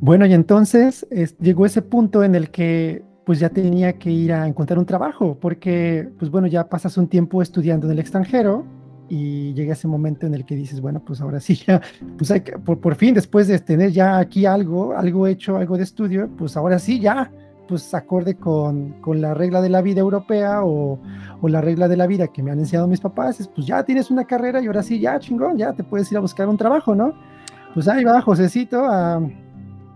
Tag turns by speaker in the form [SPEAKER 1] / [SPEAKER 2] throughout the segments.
[SPEAKER 1] Bueno, y entonces llegó ese punto en el que pues ya tenía que ir a encontrar un trabajo, porque pues bueno, ya pasas un tiempo estudiando en el extranjero y llega ese momento en el que dices, bueno, pues ahora sí, ya, pues hay que, por, por fin, después de tener ya aquí algo, algo hecho, algo de estudio, pues ahora sí, ya, pues acorde con, con la regla de la vida europea o, o, la regla de la vida que me han enseñado mis papás, es, pues ya tienes una carrera y ahora sí, ya chingón, ya te puedes ir a buscar un trabajo, ¿no? Pues ahí va Josecito a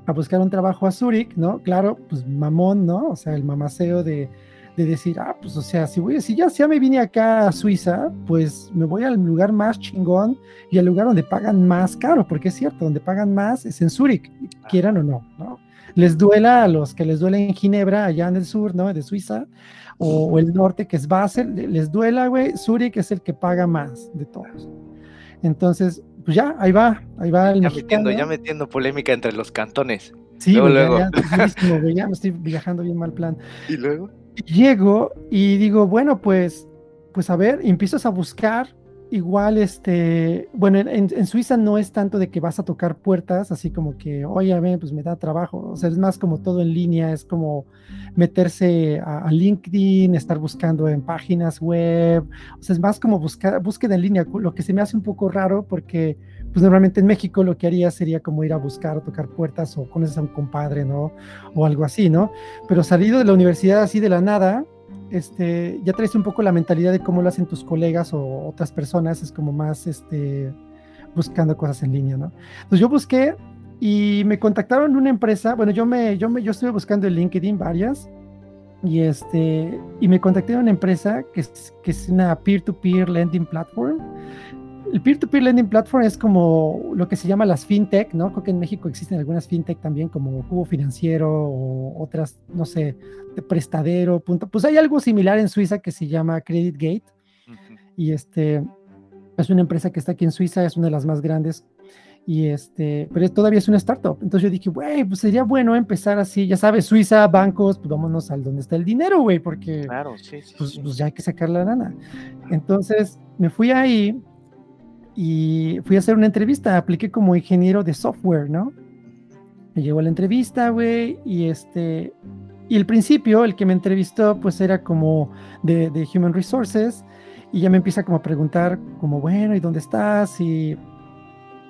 [SPEAKER 1] a buscar un trabajo a Zurich, ¿no? Claro, pues mamón, ¿no? O sea, el mamaceo de, de decir, ah, pues o sea, si, voy, si ya, ya me vine acá a Suiza, pues me voy al lugar más chingón y al lugar donde pagan más caro, porque es cierto, donde pagan más es en Zurich, quieran o no, ¿no? Les duela a los que les duele en Ginebra, allá en el sur, ¿no? De Suiza, o, o el norte, que es Basel, les duela, güey, Zurich es el que paga más de todos. Entonces, pues ya, ahí va, ahí va el
[SPEAKER 2] ya metiendo, ya metiendo polémica entre los cantones.
[SPEAKER 1] Sí, luego, luego. Ya, me estoy viajando bien mal plan.
[SPEAKER 2] Y luego
[SPEAKER 1] llego y digo, bueno, pues, pues a ver, empiezas a buscar igual, este, bueno, en, Suiza no es tanto de que vas a tocar puertas, así como que, oye, ver, pues me da trabajo, o sea, es más como todo en línea, es como meterse a, LinkedIn, estar buscando en páginas web, o sea, es más como buscar, búsqueda en línea, lo que se me hace un poco raro porque, pues normalmente en México lo que haría sería como ir a buscar o tocar puertas o conoces a un compadre, ¿no? O algo así, ¿no? Pero salido de la universidad así de la nada, este, ya traes un poco la mentalidad de cómo lo hacen tus colegas o otras personas, es como más este, buscando cosas en línea, ¿no? Entonces yo busqué y me contactaron una empresa, bueno, yo me, yo me, yo estuve buscando en LinkedIn varias y este, y me contacté a una empresa que es, que es una peer-to-peer -peer lending platform el peer-to-peer lending platform es como lo que se llama las fintech, ¿no? Creo que en México existen algunas fintech también como Cubo Financiero o otras, no sé, de prestadero, punto. Pues hay algo similar en Suiza que se llama Credit Gate y este es una empresa que está aquí en Suiza, es una de las más grandes y este, pero todavía es una startup. Entonces yo dije, güey, pues sería bueno empezar así, ya sabes, Suiza, bancos, pues vámonos al donde está el dinero, güey, porque
[SPEAKER 2] claro, sí,
[SPEAKER 1] pues, pues, ya hay que sacar la lana. Entonces me fui ahí y fui a hacer una entrevista, apliqué como ingeniero de software, ¿no? Me llegó la entrevista, güey, y este, y el principio, el que me entrevistó, pues era como de, de, Human Resources, y ya me empieza como a preguntar, como, bueno, ¿y dónde estás? Y,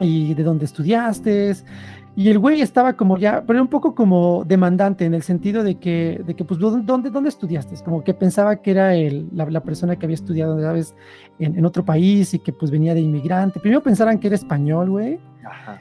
[SPEAKER 1] y de dónde estudiaste, y el güey estaba como ya, pero un poco como demandante en el sentido de que, de que pues, ¿dónde, dónde estudiaste? Como que pensaba que era el, la, persona que había estudiado, ¿sabes? En, en, otro país y que pues venía de inmigrante. Primero pensaban que era español, güey. Ajá.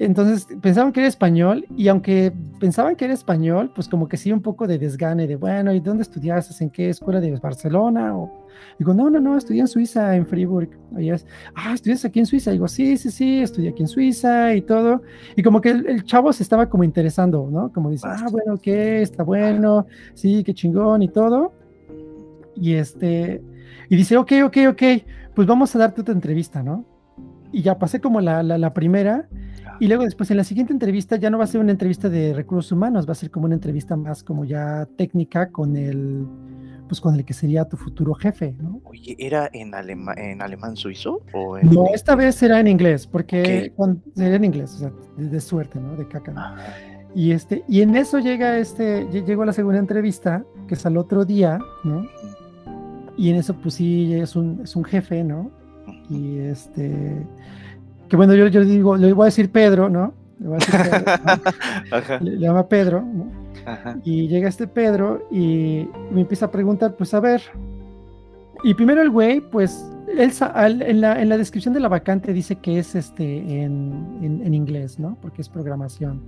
[SPEAKER 1] Entonces pensaban que era español y aunque pensaban que era español, pues como que sí un poco de desgane de, bueno, ¿y dónde estudiaste? ¿En qué escuela de Barcelona? O, digo, no, no, no, estudié en Suiza, en Fribourg. Y es, ah, ¿estudias aquí en Suiza? digo, sí, sí, sí, estudié aquí en Suiza y todo. Y como que el, el chavo se estaba como interesando, ¿no? Como dice, ah, bueno, ¿qué? Está bueno, sí, qué chingón y todo. Y este, y dice, ok, ok, ok, pues vamos a darte otra entrevista, ¿no? Y ya pasé como la, la, la primera y luego después en la siguiente entrevista ya no va a ser una entrevista de recursos humanos, va a ser como una entrevista más como ya técnica con el pues con el que sería tu futuro jefe, ¿no?
[SPEAKER 2] Oye, ¿era en, alema en alemán suizo? O
[SPEAKER 1] en... No, esta vez era en inglés, porque cuando, era en inglés, o sea, de, de suerte, ¿no? De caca. ¿no? Y, este, y en eso llega este, llegó la segunda entrevista, que es al otro día, ¿no? Y en eso, pues sí, es un, es un jefe, ¿no? Y este, que bueno, yo, yo digo, le voy a decir Pedro, ¿no? Le, voy a decir Pedro, ¿no? Ajá. Le, le, llama Pedro, ¿no? Ajá. Y llega este Pedro y me empieza a preguntar, pues a ver. Y primero el güey, pues, él, en, la, en la descripción de la vacante dice que es este en, en, en inglés, ¿no? Porque es programación.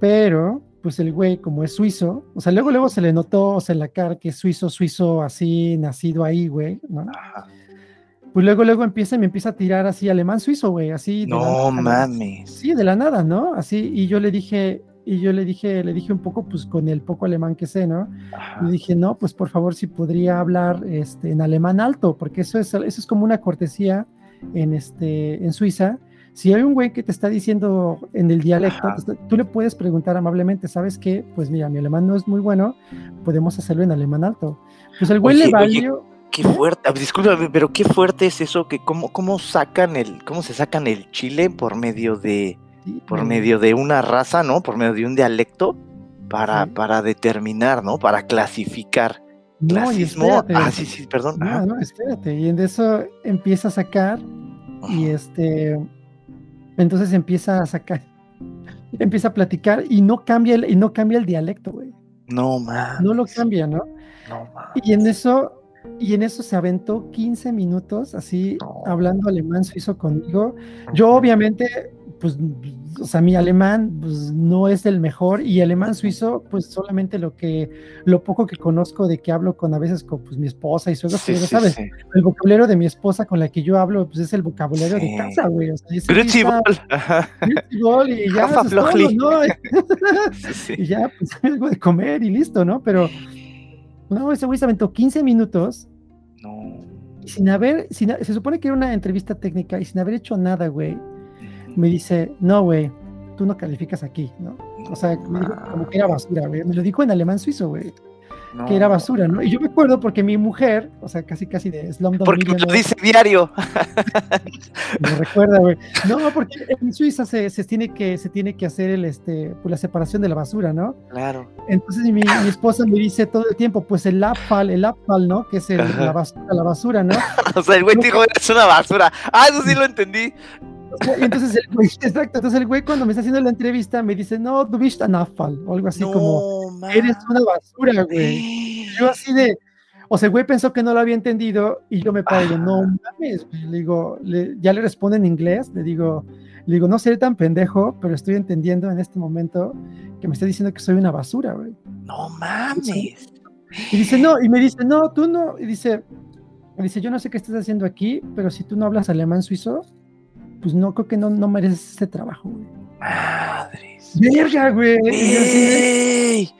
[SPEAKER 1] Pero, pues el güey, como es suizo, o sea, luego, luego se le notó, o sea, en la cara que es suizo, suizo, así, nacido ahí, güey, ¿no? Ajá pues luego, luego empieza y me empieza a tirar así alemán suizo, güey, así.
[SPEAKER 2] No mames.
[SPEAKER 1] Sí, de la nada, ¿no? Así, y yo le dije, y yo le dije, le dije un poco, pues con el poco alemán que sé, ¿no? Ajá. Le dije, no, pues por favor, si podría hablar este, en alemán alto, porque eso es, eso es como una cortesía en, este, en Suiza. Si hay un güey que te está diciendo en el dialecto, está, tú le puedes preguntar amablemente, ¿sabes qué? Pues mira, mi alemán no es muy bueno, podemos hacerlo en alemán alto. Pues el güey oye, le valió.
[SPEAKER 2] Oye qué fuerte, discúlpame, pero qué fuerte es eso que cómo, cómo sacan el, cómo se sacan el chile por medio de,
[SPEAKER 1] Sí,
[SPEAKER 2] por medio de una raza, ¿no? Por medio de un dialecto para,
[SPEAKER 1] Sí.
[SPEAKER 2] para determinar, ¿no? Para clasificar.
[SPEAKER 1] No, y
[SPEAKER 2] Clasismo.
[SPEAKER 1] espérate,
[SPEAKER 2] Ah, sí, sí, perdón.
[SPEAKER 1] No, espérate. Y en eso empieza a sacar y este, entonces empieza a sacar, empieza a platicar y no cambia el, y no cambia el dialecto, güey.
[SPEAKER 2] No más.
[SPEAKER 1] No lo cambia, ¿no?
[SPEAKER 2] No más.
[SPEAKER 1] Y en eso, y en eso se aventó 15 minutos así hablando alemán suizo conmigo. Yo obviamente, pues, o sea, mi alemán pues, no es el mejor y alemán suizo, pues solamente lo que, lo poco que conozco de que hablo con a veces con pues, mi esposa y suegros,
[SPEAKER 2] Sí, sí,
[SPEAKER 1] ¿sabes?
[SPEAKER 2] sí.
[SPEAKER 1] El vocabulario de mi esposa con la que yo hablo, pues es el vocabulario de casa, güey. O sea, dice,
[SPEAKER 2] Grüezi
[SPEAKER 1] "Lisa,
[SPEAKER 2] wohl. Ajá.
[SPEAKER 1] grüezi wohl", y ya, es todo,
[SPEAKER 2] Flochli.
[SPEAKER 1] ¿no? Y ya, pues algo de comer y listo, ¿no? Pero, no, ese güey se aventó 15 minutos sin haber, sin, se supone que era una entrevista técnica y sin haber hecho nada, güey, me dice, no, güey, tú no calificas aquí, ¿no? O sea, me dijo como que era basura, güey. Me lo dijo en alemán suizo, güey,
[SPEAKER 2] No.
[SPEAKER 1] que era basura, ¿no? Y yo me acuerdo porque mi mujer, o sea, casi casi de Slumdog
[SPEAKER 2] Porque me lo dice diario.
[SPEAKER 1] me recuerda, güey. No, porque en Suiza se, se tiene que se tiene que hacer el este pues la separación de la basura, ¿no?
[SPEAKER 2] Claro.
[SPEAKER 1] Entonces mi, mi esposa me dice todo el tiempo, pues el Abfall, el Abfall, ¿no? Que es el- la basura, la basura, ¿no?
[SPEAKER 2] O sea, el güey dijo, eres una basura. Ah, eso sí lo entendí.
[SPEAKER 1] Y entonces el güey, exacto, entonces el güey cuando me está haciendo la entrevista me dice, no, ein Abfall, o algo así como, eres una basura, güey. Yo así de, o sea, el güey pensó que no lo había entendido y yo me paro digo, no mames, le digo, le- ya le respondo en inglés, le digo, le digo, no seré tan pendejo, pero estoy entendiendo en este momento que me está diciendo que soy una basura, güey.
[SPEAKER 2] No mames.
[SPEAKER 1] Y dice, no, y me dice, no, tú no, y dice, me dice, yo no sé qué estás haciendo aquí, pero si tú no hablas alemán suizo, pues no, creo que no, no mereces este trabajo, güey.
[SPEAKER 2] Madres.
[SPEAKER 1] Verga, güey.
[SPEAKER 2] ¡Ey!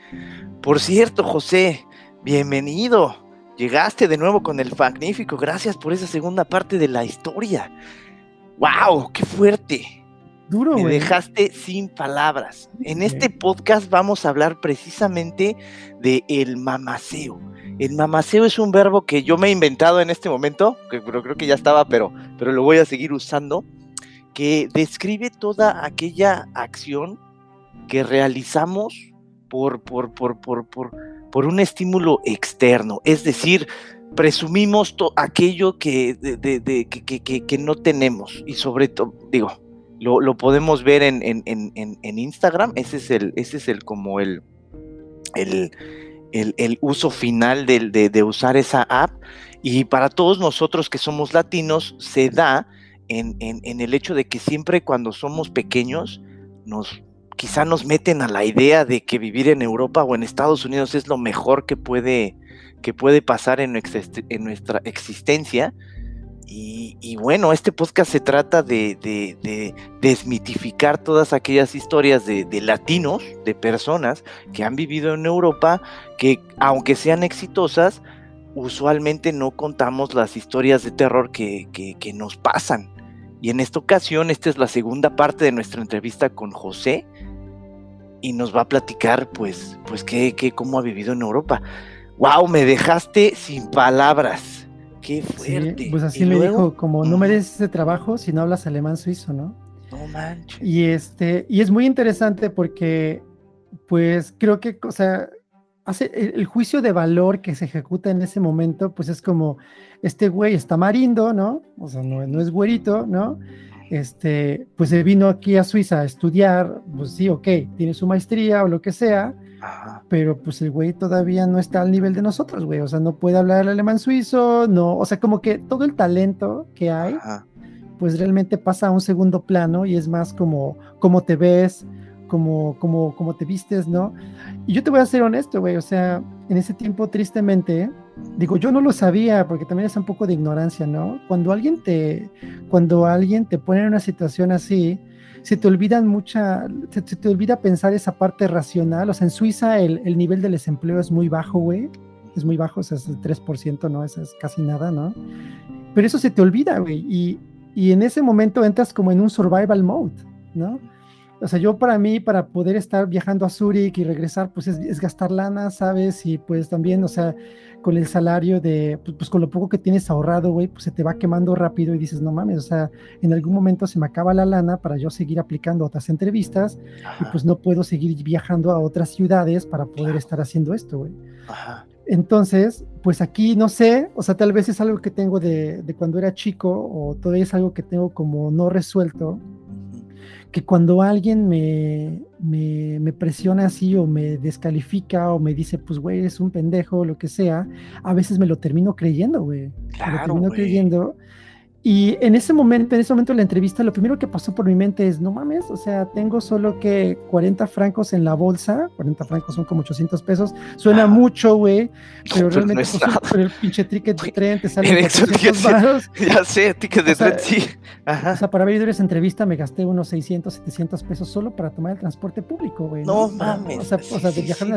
[SPEAKER 2] Por cierto, José, bienvenido. Llegaste de nuevo con el magnífico. Gracias por esa segunda parte de la historia. ¡Wow! ¡Qué fuerte!
[SPEAKER 1] Duro,
[SPEAKER 2] Me
[SPEAKER 1] güey.
[SPEAKER 2] dejaste sin palabras. En este podcast vamos a hablar precisamente de el mamaceo. El mamaceo es un verbo que yo me he inventado en este momento, que pero creo que ya estaba, pero, pero lo voy a seguir usando, que describe toda aquella acción que realizamos por, por, por, por, por, por un estímulo externo. Es decir, presumimos aquello que, de- de- de- que, que- que- no tenemos. Y sobre todo, digo, lo, lo podemos ver en, en- en- en- Instagram. Ese es el, ese es el como el, el, el- el uso final de usar esa app. Y para todos nosotros que somos latinos, se da en, el hecho de que siempre cuando somos pequeños, nos quizá nos meten a la idea de que vivir en Europa o en Estados Unidos es lo mejor que puede, que puede pasar en, nuestra exist- en nuestra existencia. Y, bueno, este podcast se trata de, de- de desmitificar todas aquellas historias de, latinos, de personas que han vivido en Europa, que aunque sean exitosas, usualmente no contamos las historias de terror que nos pasan. Y en esta ocasión, esta es la segunda parte de nuestra entrevista con José y nos va a platicar, pues, pues, qué, qué- cómo ha vivido en Europa. ¡Wow! Me dejaste sin palabras. ¡Qué
[SPEAKER 1] Sí,
[SPEAKER 2] fuerte!
[SPEAKER 1] pues así me
[SPEAKER 2] luego,
[SPEAKER 1] dijo, como no mereces ese trabajo si no hablas alemán suizo, ¿no?
[SPEAKER 2] No manches.
[SPEAKER 1] Y este, y es muy interesante porque, pues, creo que, o sea, hace el, el juicio de valor que se ejecuta en ese momento, pues es como, este güey está marindo, ¿no? O sea, no, no es güerito, ¿no? Este, pues se vino aquí a Suiza a estudiar, pues sí, ok, tiene su maestría o lo que sea,
[SPEAKER 2] Ajá.
[SPEAKER 1] pero pues el güey todavía no está al nivel de nosotros, güey, o sea, no puede hablar el alemán suizo, no, o sea, como que todo el talento que hay,
[SPEAKER 2] Ajá.
[SPEAKER 1] pues realmente pasa a un segundo plano y es más como cómo te ves, como, como, como te vistes, ¿no? Y yo te voy a ser honesto, güey, o sea, en ese tiempo, tristemente, digo, yo no lo sabía porque también es un poco de ignorancia, ¿no? Cuando alguien te, cuando alguien te pone en una situación así, se te olvidan mucha, se, se te olvida pensar esa parte racional, o sea, en Suiza el, el nivel del desempleo es muy bajo, güey, es muy bajo, o sea, es el 3%, ¿no? Eso es casi nada, ¿no? Pero eso se te olvida, güey, y, y en ese momento entras como en un survival mode, ¿no? O sea, yo para mí, para poder estar viajando a Zurich y regresar, pues es, gastar lana, ¿sabes? Y pues también, o sea, con el salario de, pues, pues, con lo poco que tienes ahorrado, güey, pues se te va quemando rápido y dices, no mames, o sea, en algún momento se me acaba la lana para yo seguir aplicando otras entrevistas y pues no puedo seguir viajando a otras ciudades para poder estar haciendo esto, güey. Entonces, pues aquí no sé, o sea, tal vez es algo que tengo de, de cuando era chico o todavía es algo que tengo como no resuelto que cuando alguien me, me, presiona así o me descalifica o me dice, pues, güey, es un pendejo lo que sea, a veces me lo termino creyendo, güey.
[SPEAKER 2] Claro,
[SPEAKER 1] lo termino creyendo. Y en ese momento, en ese momento de la entrevista, lo primero que pasó por mi mente es, no mames, o sea, tengo solo que 40 francos en la bolsa, 40 francos son como 800 pesos, suena mucho, güey, pero realmente pues, el pinche ticket de tren te sale 800 baros.
[SPEAKER 2] Ya sé, ticket de tren, sí.
[SPEAKER 1] O sea, para ver esa entrevista me gasté unos 600, 700 pesos solo para tomar el transporte público, güey.
[SPEAKER 2] No, mames.
[SPEAKER 1] O sea, o sea de viajar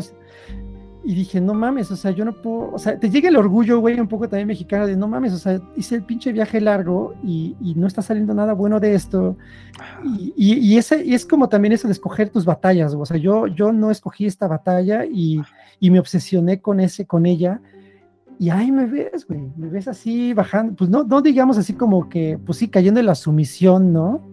[SPEAKER 1] y dije, no mames, o sea, yo no puedo, o sea, te llega el orgullo, güey, un poco también mexicano, de no mames, o sea, hice el pinche viaje largo y, no está saliendo nada bueno de esto. Y, y, ese, y es como también eso de escoger tus batallas, o sea, yo, yo no escogí esta batalla y, y me obsesioné con ese, con ella. Y ahí me ves, güey, me ves así bajando, pues no, no digamos así como que, pues sí, cayendo en la sumisión, ¿no?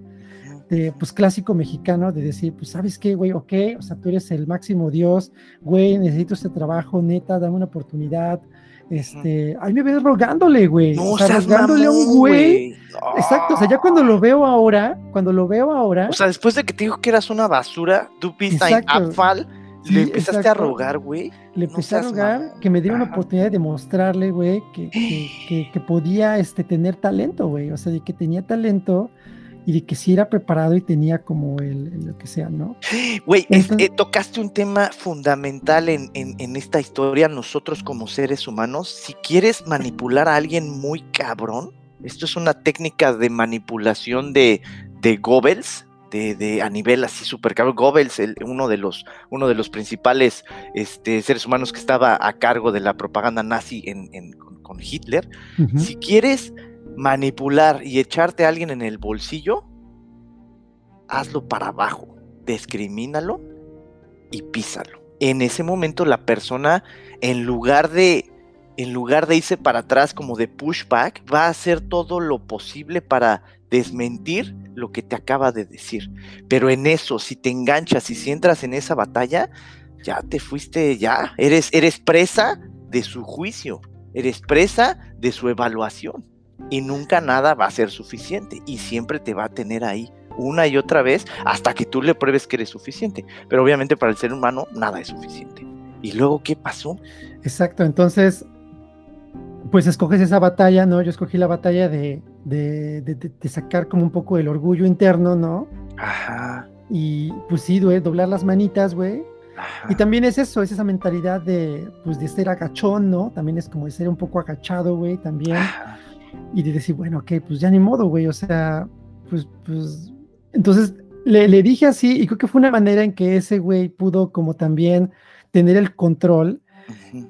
[SPEAKER 1] Pues clásico mexicano de decir, pues sabes qué, güey, ok, o sea, tú eres el máximo Dios, güey, necesito este trabajo, neta, dame una oportunidad. Este, ahí me ves rogándole, güey.
[SPEAKER 2] No, o sea, rogándole a un güey.
[SPEAKER 1] Exacto, o sea, ya cuando lo veo ahora, cuando lo veo ahora.
[SPEAKER 2] O sea, después de que te dijo que eras una basura, tú pista Apfal, le empezaste a rogar, güey.
[SPEAKER 1] Le empecé a rogar que me diera una oportunidad de mostrarle, güey, que, que, que, podía este, tener talento, güey. O sea, de que tenía talento y de que si era preparado y tenía como el, lo que sea, ¿no?
[SPEAKER 2] Güey, eh, tocaste un tema fundamental en, en, esta historia, nosotros como seres humanos, si quieres manipular a alguien muy cabrón, esto es una técnica de manipulación de, de Goebbels, de, de, a nivel así súper cabrón. Goebbels, el, uno, de los, uno de los principales este, seres humanos que estaba a cargo de la propaganda nazi en, en, con, Hitler. Si quieres manipular y echarte a alguien en el bolsillo, hazlo para abajo, discrimínalo y písalo. En ese momento la persona, en lugar de en lugar de irse para atrás como de pushback, va a hacer todo lo posible para desmentir lo que te acaba de decir. Pero en eso, si te enganchas y si entras en esa batalla, ya te fuiste, ya, eres, eres presa de su juicio, eres presa de su evaluación y nunca nada va a ser suficiente y siempre te va a tener ahí una y otra vez hasta que tú le pruebes que eres suficiente. Pero obviamente para el ser humano nada es suficiente. ¿Y luego qué pasó?
[SPEAKER 1] Exacto, entonces, pues escoges esa batalla, ¿no? Yo escogí la batalla de, de, de, sacar como un poco el orgullo interno, ¿no?
[SPEAKER 2] Ajá.
[SPEAKER 1] Y pues sí, güey, doblar las manitas, güey. Y también es eso, es esa mentalidad de, pues, de ser agachón, ¿no? También es como de ser un poco agachado, güey, también y de decir, bueno, ok, pues ya ni modo, güey, o sea, pues, pues, entonces le, le, dije así y creo que fue una manera en que ese güey pudo como también tener el control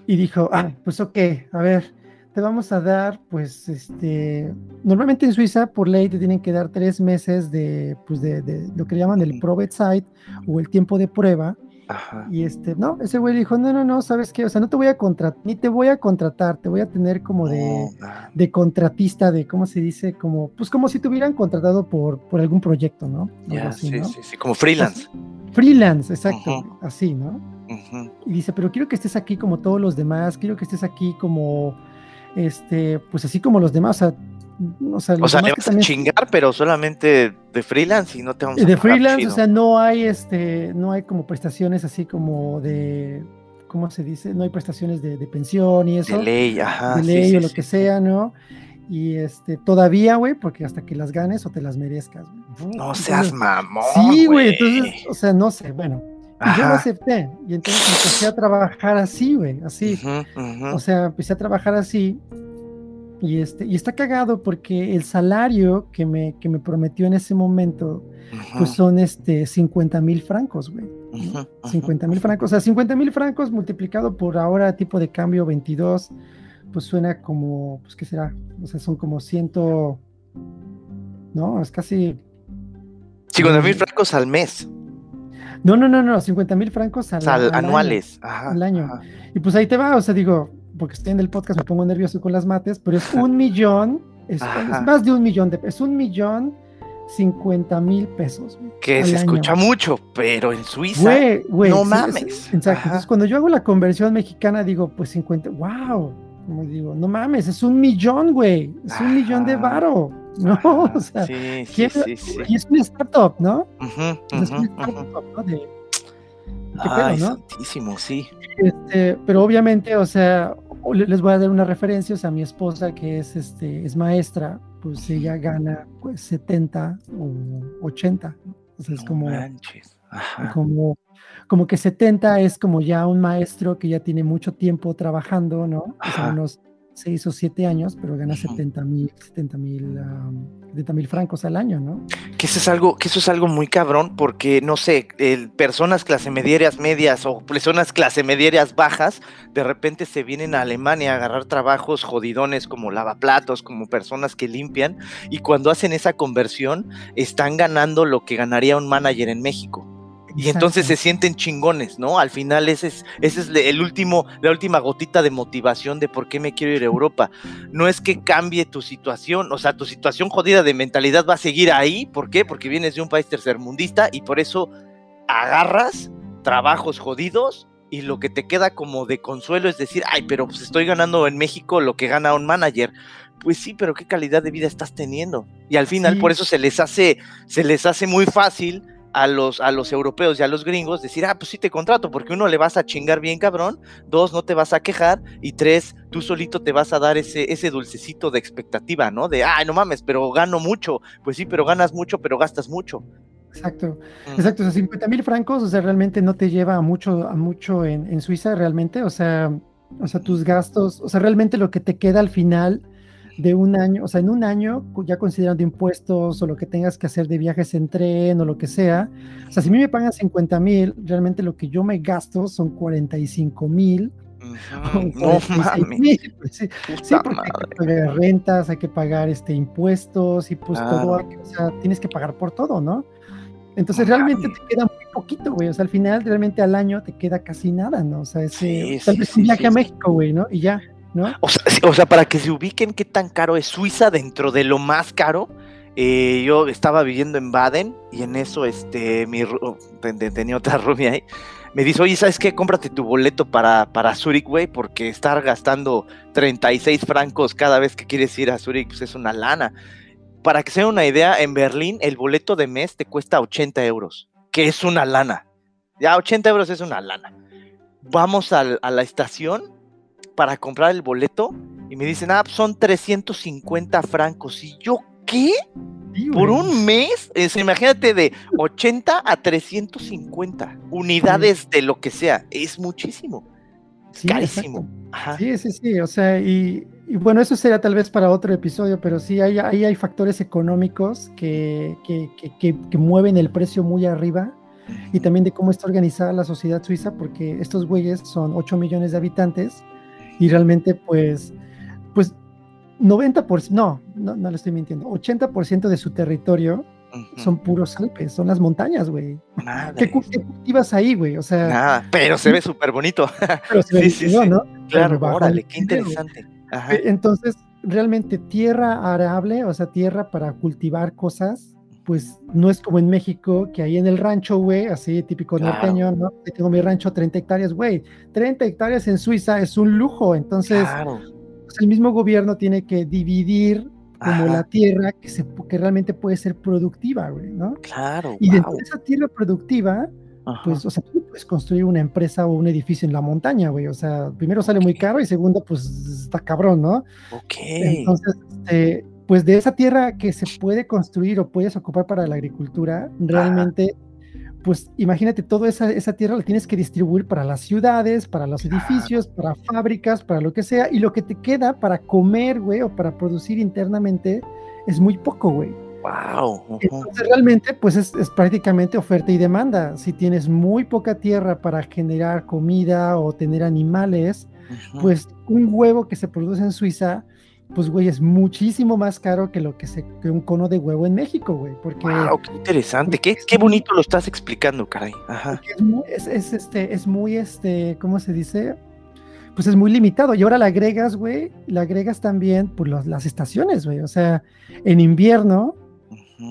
[SPEAKER 1] y dijo, ah, pues ok, a ver, te vamos a dar, pues, este, normalmente en Suiza por ley te tienen que dar tres meses de, pues, de, de lo que llaman el probate site o el tiempo de prueba y este, no, ese güey dijo, no, no, no, ¿sabes qué? O sea, no te voy a contratar, ni te voy a contratar, te voy a tener como de, de contratista, de, ¿cómo se dice? Como, pues como si te hubieran contratado por, por algún proyecto, ¿no?
[SPEAKER 2] sí, sí, sí, como freelance.
[SPEAKER 1] freelance, exacto, así, ¿no? Y dice, pero quiero que estés aquí como todos los demás, quiero que estés aquí como, este, pues así como los demás, o sea, o sea,
[SPEAKER 2] o sea vas a chingar, pero solamente de freelance y no te vamos
[SPEAKER 1] a De freelance, o sea, no hay este, no hay como prestaciones así como de, ¿cómo se dice? No hay prestaciones de, pensión y eso.
[SPEAKER 2] De ley, ajá.
[SPEAKER 1] De ley o lo que sea, ¿no? Y este, todavía, güey, porque hasta que las ganes o te las merezcas.
[SPEAKER 2] No seas mamón.
[SPEAKER 1] Sí, güey, entonces, o sea, no sé, bueno. yo lo acepté y entonces empecé a trabajar así, güey, así. O sea, empecé a trabajar así y, este, y está cagado porque el salario que me, que me prometió en ese momento, pues son este 50 mil francos, güey. 50 mil francos, o sea, 50 mil francos multiplicado por ahora tipo de cambio 22, pues suena como, pues qué será, o sea, son como ciento, no, es casi...
[SPEAKER 2] 50 mil francos al mes.
[SPEAKER 1] No, no, no, no, 50 mil francos al,
[SPEAKER 2] Al-
[SPEAKER 1] al
[SPEAKER 2] anuales.
[SPEAKER 1] año. Al año. Y pues ahí te va, o sea, digo, porque estoy en el podcast, me pongo nervioso con las mates, pero es un millón, es, más de un millón de es un millón 50 mil pesos. güey,
[SPEAKER 2] Que se
[SPEAKER 1] año.
[SPEAKER 2] escucha mucho, pero en Suiza.
[SPEAKER 1] Güey, güey,
[SPEAKER 2] no
[SPEAKER 1] sí,
[SPEAKER 2] mames.
[SPEAKER 1] exacto. Entonces, cuando yo hago la conversión mexicana, digo, pues 50, wow. Como digo, no mames, es un millón, güey. Es un millón de varo. No,
[SPEAKER 2] Ajá,
[SPEAKER 1] o sea,
[SPEAKER 2] sí, sí,
[SPEAKER 1] ¿quién-
[SPEAKER 2] sí,
[SPEAKER 1] y es una startup, ¿no? Es una startup, ¿no? De- ¿Qué
[SPEAKER 2] Ay,
[SPEAKER 1] pedo, no?
[SPEAKER 2] santísimo, sí.
[SPEAKER 1] Este, pero obviamente, o sea, les voy a dar una referencia, o sea, mi esposa que es, este, es maestra, pues ella gana pues 70 o 80. ¿no? O sea, es
[SPEAKER 2] No
[SPEAKER 1] como, como, como que 70 es como ya un maestro que ya tiene mucho tiempo trabajando, ¿no? O sea, unos 6 o 7 años, pero gana
[SPEAKER 2] Ujú.
[SPEAKER 1] 70 mil, 70 mil, um, 70 mil francos al año, ¿no?
[SPEAKER 2] Que eso es algo, que eso es algo muy cabrón, porque no sé, personas clase medias medias o personas clase medias bajas, de repente se vienen a Alemania a agarrar trabajos jodidones como lavaplatos, como personas que limpian, y cuando hacen esa conversión, están ganando lo que ganaría un manager en México. Y entonces se sienten chingones, ¿no? Al final ese es, ese es le- el último, la última gotita de motivación de por qué me quiero ir a Europa. No es que cambie tu situación, o sea, tu situación jodida de mentalidad va a seguir ahí. ¿Por qué? Porque vienes de un país tercermundista y por eso agarras trabajos jodidos y lo que te queda como de consuelo es decir, ay, pero pues estoy ganando en México lo que gana un manager. Pues sí, pero qué calidad de vida estás teniendo. Y al final
[SPEAKER 1] Sí.
[SPEAKER 2] por eso se les hace, se les hace muy fácil a los, a los europeos y a los gringos decir, ah, pues sí te contrato, porque uno le vas a chingar bien cabrón, dos, no te vas a quejar, y tres, tú solito te vas a dar ese, ese dulcecito de expectativa, ¿no? De, ay, no mames, pero gano mucho. Pues sí, pero ganas mucho, pero gastas mucho.
[SPEAKER 1] Exacto,
[SPEAKER 2] Mm.
[SPEAKER 1] exacto, o sea, 50 mil francos, o sea, realmente no te lleva a mucho, a mucho en, en Suiza, realmente, o sea, o sea, tus gastos, o sea, realmente lo que te queda al final de un año, o sea, en un año, ya considerando impuestos o lo que tengas que hacer de viajes en tren o lo que sea, o sea, si a mí me pagan 50 mil, realmente lo que yo me gasto son 45 mil.
[SPEAKER 2] Ujú, No mames.
[SPEAKER 1] pues sí, porque hay que pagar rentas, hay que pagar este, impuestos y pues todo,
[SPEAKER 2] Claro.
[SPEAKER 1] que- o sea, tienes que pagar por todo, ¿no? Entonces realmente te queda muy poquito, güey, o sea, al final realmente al año te queda casi nada, ¿no? O sea, ese,
[SPEAKER 2] Sí,
[SPEAKER 1] tal vez un viaje a. México, güey, ¿no? Y ya, ¿no?
[SPEAKER 2] O sea, para que se ubiquen qué tan caro es Suiza dentro de lo más caro. eh, yo estaba viviendo en Baden y en eso este mi tenía otra rubia ahí. Me dice, oye, ¿sabes qué? Cómprate tu boleto para, para Zurich, güey, porque estar gastando 36 francos cada vez que quieres ir a Zurich pues es una lana. Para que se den una idea, en Berlín el boleto de mes te cuesta 80 euros, que es una lana. Ya 80 euros es una lana. Vamos al- a la estación para comprar el boleto y me dicen, ah, pues son 350 francos. ¿Y yo qué?
[SPEAKER 1] Sí,
[SPEAKER 2] ¿Por un mes? Es, imagínate de 80 a 350 unidades de lo que sea. Es muchísimo.
[SPEAKER 1] Sí,
[SPEAKER 2] carísimo. Ajá.
[SPEAKER 1] Sí, sí, sí, o sea, y, y bueno, eso será tal vez para otro episodio, pero sí, hay, ahí hay factores económicos que, que, que, que- que mueven el precio muy arriba y también de cómo está organizada la sociedad suiza, porque estos güeyes son 8 millones de habitantes y realmente pues, pues 90%, no, no, no le estoy mintiendo, 80% de su territorio son puros Alpes, son las montañas, güey. ¿Qué, cultivas ahí, güey? O sea,
[SPEAKER 2] Nada, pero se ve súper bonito.
[SPEAKER 1] pero se ve
[SPEAKER 2] sí, sí, sí.
[SPEAKER 1] ¿no?
[SPEAKER 2] claro,
[SPEAKER 1] Pero
[SPEAKER 2] órale, qué interesante. Ajá.
[SPEAKER 1] Entonces, realmente tierra arable, o sea, tierra para cultivar cosas, pues no es como en México, que ahí en el rancho, güey, así típico
[SPEAKER 2] Claro.
[SPEAKER 1] norteño, ¿no? Tengo mi rancho 30 hectáreas, güey, 30 hectáreas en Suiza es un lujo, entonces
[SPEAKER 2] Claro.
[SPEAKER 1] pues, el mismo gobierno tiene que dividir como
[SPEAKER 2] Ajá.
[SPEAKER 1] la tierra que, se, que realmente puede ser productiva, güey, ¿no?
[SPEAKER 2] Claro.
[SPEAKER 1] Y
[SPEAKER 2] wow.
[SPEAKER 1] de esa tierra productiva,
[SPEAKER 2] Ajá.
[SPEAKER 1] pues, o sea, tú puedes construir una empresa o un edificio en la montaña, güey, o sea, primero sale muy caro y segundo, pues está cabrón, ¿no?
[SPEAKER 2] ok.
[SPEAKER 1] Entonces, este, pues de esa tierra que se puede construir o puedes ocupar para la agricultura, realmente, pues imagínate, toda esa, esa tierra la tienes que distribuir para las ciudades, para los edificios, para fábricas, para lo que sea, y lo que te queda para comer, güey, o para producir internamente, es muy poco, güey.
[SPEAKER 2] wow.
[SPEAKER 1] Entonces realmente pues es, es prácticamente oferta y demanda. Si tienes muy poca tierra para generar comida o tener animales,
[SPEAKER 2] Ujú.
[SPEAKER 1] pues un huevo que se produce en Suiza pues, güey, es muchísimo más caro que lo que, se, que un cono de huevo en México, güey. Porque,
[SPEAKER 2] wow, qué interesante, qué, qué, bonito lo estás explicando, caray.
[SPEAKER 1] Ajá. Es, muy, es, es, este, es muy, este, ¿cómo se dice? Pues es muy limitado. Y ahora le agregas, güey, le agregas también por pues, las estaciones, güey. O sea, en invierno,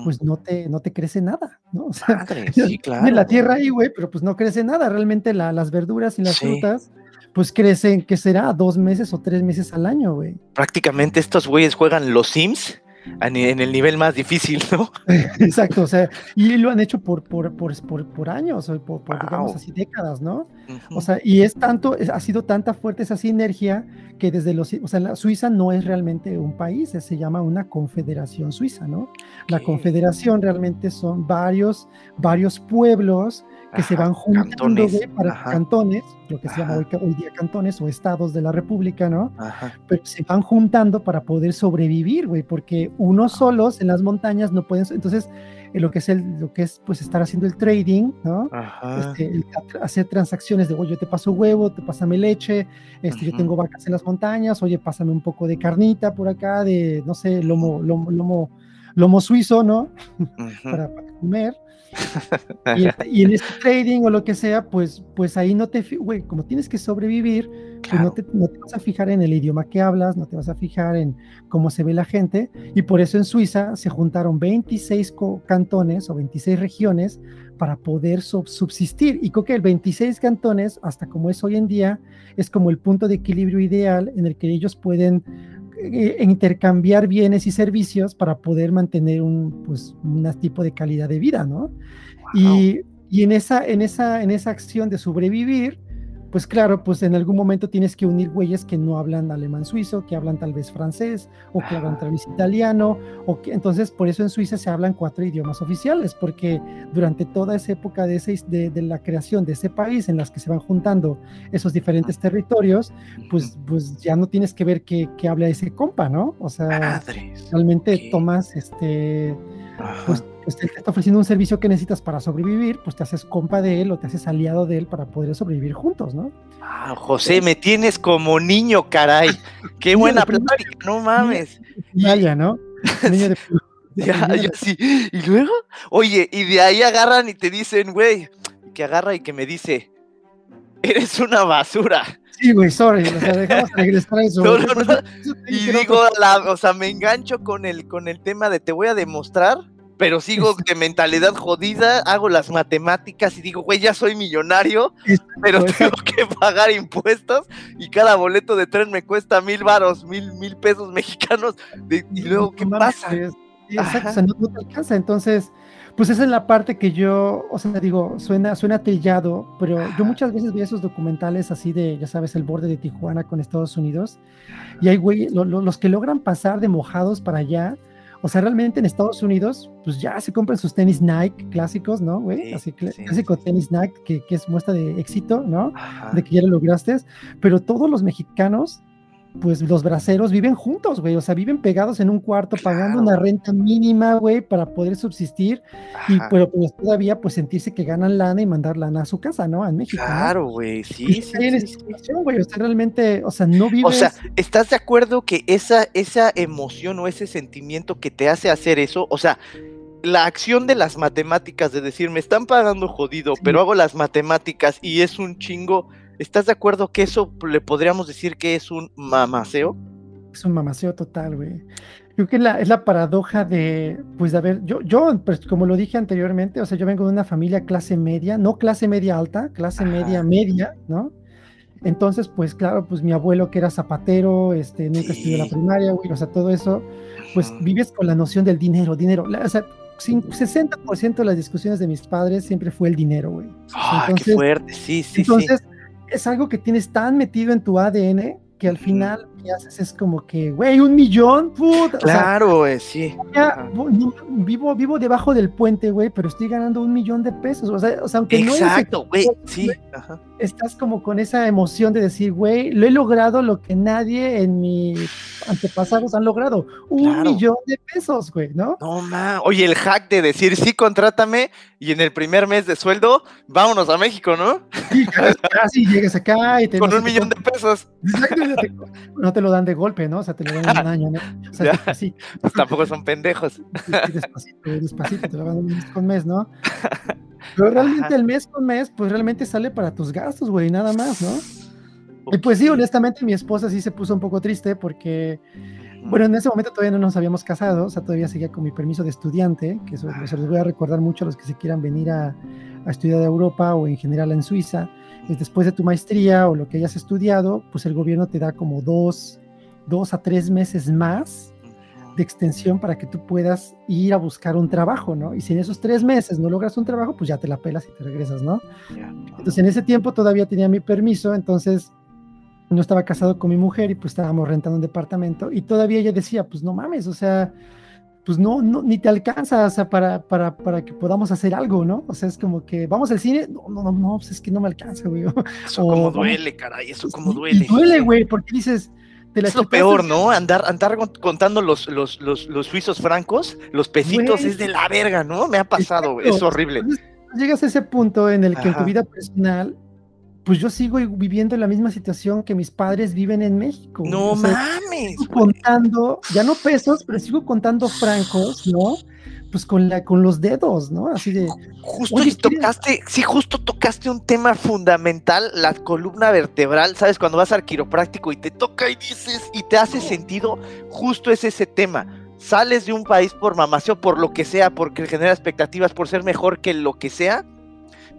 [SPEAKER 1] pues no te, no te crece nada, ¿no? O sea, sí, claro. En la tierra ahí, güey, pero pues no crece nada. Realmente la, las verduras y las frutas pues crecen, ¿qué será? Dos meses o tres meses al año, güey.
[SPEAKER 2] Prácticamente estos güeyes juegan los Sims en el nivel más difícil, ¿no?
[SPEAKER 1] Exacto, o sea, y lo han hecho por, por, por, por, años, por, por digamos así, décadas, ¿no? O sea, y es tanto, ha sido tanta fuerte esa sinergia que desde los, o sea, la Suiza no es realmente un país, se llama una confederación suiza, ¿no? La confederación realmente son varios, varios pueblos que se van juntando para cantones, lo que se llama hoy, día cantones o estados de la república, ¿no? Pero se van juntando para poder sobrevivir, güey, porque unos solos en las montañas no pueden, entonces eh, lo que es el, lo que es pues estar haciendo el trading, ¿no? Este, hacer transacciones de, oye, yo te paso huevo, te pásame leche, este, yo tengo vacas en las montañas, oye, pásame un poco de carnita por acá, de, no sé, lomo, lomo, lomo, lomo suizo, ¿no? para, para comer. Este, y, en este trading o lo que sea, pues, pues ahí no te, güey, como tienes que sobrevivir, pues no te, no te, vas a fijar en el idioma que hablas, no te vas a fijar en cómo se ve la gente, y por eso en Suiza se juntaron 26 cantones o 26 regiones para poder subsistir. Y creo que el 26 cantones, hasta como es hoy en día, es como el punto de equilibrio ideal en el que ellos pueden intercambiar bienes y servicios para poder mantener un pues, un tipo de calidad de vida, ¿no? Y, y, en, esa, en, esa, en esa acción de sobrevivir, pues claro, pues en algún momento tienes que unir güeyes que no hablan alemán suizo, que hablan tal vez francés, o que hablan tal vez italiano, o que entonces por eso en Suiza se hablan cuatro idiomas oficiales, porque durante toda esa época de, ese, de, de, la creación de ese país en las que se van juntando esos diferentes territorios, pues, pues ya no tienes que ver qué, qué habla ese compa, ¿no? O sea, realmente tomas este, pues pues te está ofreciendo un servicio que necesitas para sobrevivir, pues te haces compa de él o te haces aliado de él para poder sobrevivir juntos, ¿no?
[SPEAKER 2] Ah, José, me tienes como niño, caray. Qué buena plática, no mames.
[SPEAKER 1] Vaya, ¿no? Niño de...
[SPEAKER 2] ya, sí. Y luego, oye, y de ahí agarran y te dicen, güey, que agarra y que me dice, eres una basura.
[SPEAKER 1] Sí, güey, sorry, o sea, dejamos regresar a eso.
[SPEAKER 2] Y digo, la, o sea, me engancho con el, con el tema de te voy a demostrar pero sigo de mentalidad jodida, hago las matemáticas y digo, güey, ya soy millonario, pero tengo que pagar impuestos y cada boleto de tren me cuesta mil varos, mil, mil pesos mexicanos. y luego, ¿qué pasa?
[SPEAKER 1] exacto, o sea, no, te alcanza. Entonces, pues esa es la parte que yo, o sea, digo, suena, suena trillado, pero yo muchas veces veo esos documentales así de, ya sabes, el borde de Tijuana con Estados Unidos, y hay güey, los que logran pasar de mojados para allá, o sea, realmente en Estados Unidos, pues ya se compran sus tenis Nike clásicos, ¿no, güey? Así, clásico tenis Nike, que, que, es muestra de éxito, ¿no? De que ya lo lograste. Pero todos los mexicanos pues los braceros viven juntos, güey, o sea, viven pegados en un cuarto pagando una renta mínima, güey, para poder subsistir y pero pues todavía pues sentirse que ganan lana y mandar lana a su casa, ¿no? En México.
[SPEAKER 2] Claro, güey, sí, sí,
[SPEAKER 1] sí, güey, o sea, realmente, o sea, no vives...
[SPEAKER 2] O sea, ¿estás de acuerdo que esa, esa emoción o ese sentimiento que te hace hacer eso, o sea, la acción de las matemáticas, de decir, me están pagando jodido, pero hago las matemáticas y es un chingo ¿Estás de acuerdo que eso le podríamos decir que es un mamaceo?
[SPEAKER 1] Es un mamaceo total, güey. Creo que la, es la paradoja de, pues, de ver, yo, yo, pues, como lo dije anteriormente, o sea, yo vengo de una familia clase media, no clase media alta, clase media media, ¿no? Entonces, pues, claro, pues mi abuelo que era zapatero, este, nunca estudió la primaria, güey, o sea, todo eso, pues vives con la noción del dinero, dinero, o sea, 60% de las discusiones de mis padres siempre fue el dinero, güey.
[SPEAKER 2] Ah, qué fuerte, sí, sí,
[SPEAKER 1] entonces, es algo que tienes tan metido en tu ADN que al final que haces es como que, güey, un millón, puta.
[SPEAKER 2] Claro, güey, sí.
[SPEAKER 1] vivo, vivo debajo del puente, güey, pero estoy ganando un millón de pesos. O sea, o sea aunque
[SPEAKER 2] no Exacto, güey, sí.
[SPEAKER 1] estás como con esa emoción de decir, güey, lo he logrado lo que nadie en mi antepasados han logrado. Un millón de pesos, güey, ¿no?
[SPEAKER 2] No, ma. Oye, el hack de decir, sí, contrátame y en el primer mes de sueldo, vámonos a México, ¿no?
[SPEAKER 1] Sí, casi llegas acá y te
[SPEAKER 2] Con un millón de pesos.
[SPEAKER 1] Exacto, no te lo dan de golpe, ¿no? O sea, te lo dan en un año, ¿no? O sea,
[SPEAKER 2] así. Pues tampoco son pendejos.
[SPEAKER 1] Despacito, despacito, te lo dan mes con mes, ¿no? Pero realmente el mes con mes, pues realmente sale para tus gastos, güey, nada más, ¿no? Y pues sí, honestamente mi esposa sí se puso un poco triste porque, bueno, en ese momento todavía no nos habíamos casado, o sea, todavía seguía con mi permiso de estudiante, que eso, se los voy a recordar mucho a los que se quieran venir a, a estudiar a Europa o en general en Suiza. Después de tu maestría o lo que hayas estudiado, pues el gobierno te da como dos, dos a tres meses más de extensión para que tú puedas ir a buscar un trabajo, ¿no? Y si en esos tres meses no logras un trabajo, pues ya te la pelas y te regresas, ¿no? Entonces en ese tiempo todavía tenía mi permiso, entonces no estaba casado con mi mujer y pues estábamos rentando un departamento y todavía ella decía, pues no mames, o sea, pues no, no ni te alcanza, o sea, para, para, para que podamos hacer algo, ¿no? O sea, es como que vamos al cine, no, no, no, pues es que no me alcanza, güey.
[SPEAKER 2] Eso como duele, caray, eso como duele.
[SPEAKER 1] duele, güey, porque dices,
[SPEAKER 2] es lo peor, ¿no? Andar, andar contando los, los, los, los suizos francos, los pesitos, es de la verga, ¿no? Me ha pasado, es horrible.
[SPEAKER 1] llegas a ese punto en el que en tu vida personal, pues yo sigo viviendo la misma situación que mis padres viven en México.
[SPEAKER 2] No mames.
[SPEAKER 1] contando, ya no pesos, pero sigo contando francos, ¿no? pues con la con los dedos, ¿no? Así de
[SPEAKER 2] justo tocaste, sí, justo tocaste un tema fundamental, la columna vertebral, sabes, cuando vas al quiropráctico y te toca y dices y te hace sentido, justo es ese tema. Sales de un país por mamaceo, por lo que sea, porque genera expectativas, por ser mejor que lo que sea,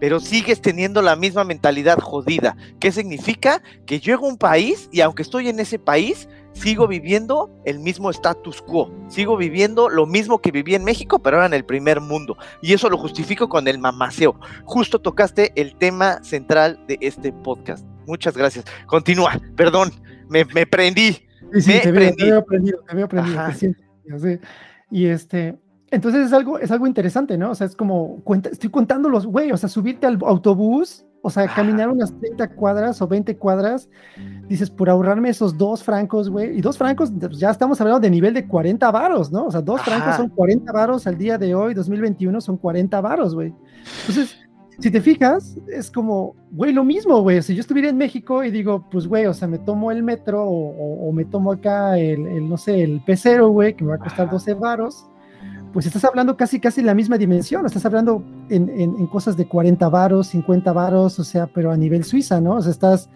[SPEAKER 2] pero sigues teniendo la misma mentalidad jodida. ¿Qué significa? Que llego a un país y aunque estoy en ese país, sigo viviendo el mismo status quo, sigo viviendo lo mismo que viví en México, pero ahora en el primer mundo. Y eso lo justifico con el mamaceo. Justo tocaste el tema central de este podcast. Muchas gracias. Continúa, perdón, me, prendí.
[SPEAKER 1] Sí, sí, te, Veo, te veo aprendido, te veo aprendido, Y este, entonces es algo, es algo interesante, ¿no? O sea, es como, cuenta, estoy contando los, güey, o sea, subirte al autobús o sea, caminar unas 30 cuadras o 20 cuadras, dices, por ahorrarme esos dos francos, güey. Y dos francos, pues, ya estamos hablando de nivel de 40 varos, ¿no? O sea, dos francos son 40 varos al día de hoy, 2021 son 40 varos, güey. Entonces, si te fijas, es como, güey, lo mismo, güey. Si yo estuviera en México y digo, pues, güey, o sea, me tomo el metro o, me tomo acá el, el, no sé, el pecero, güey, que me va a costar 12 varos pues estás hablando casi casi la misma dimensión, estás hablando en, en, cosas de 40 varos, 50 varos, o sea, pero a nivel Suiza, ¿no? O sea, estás,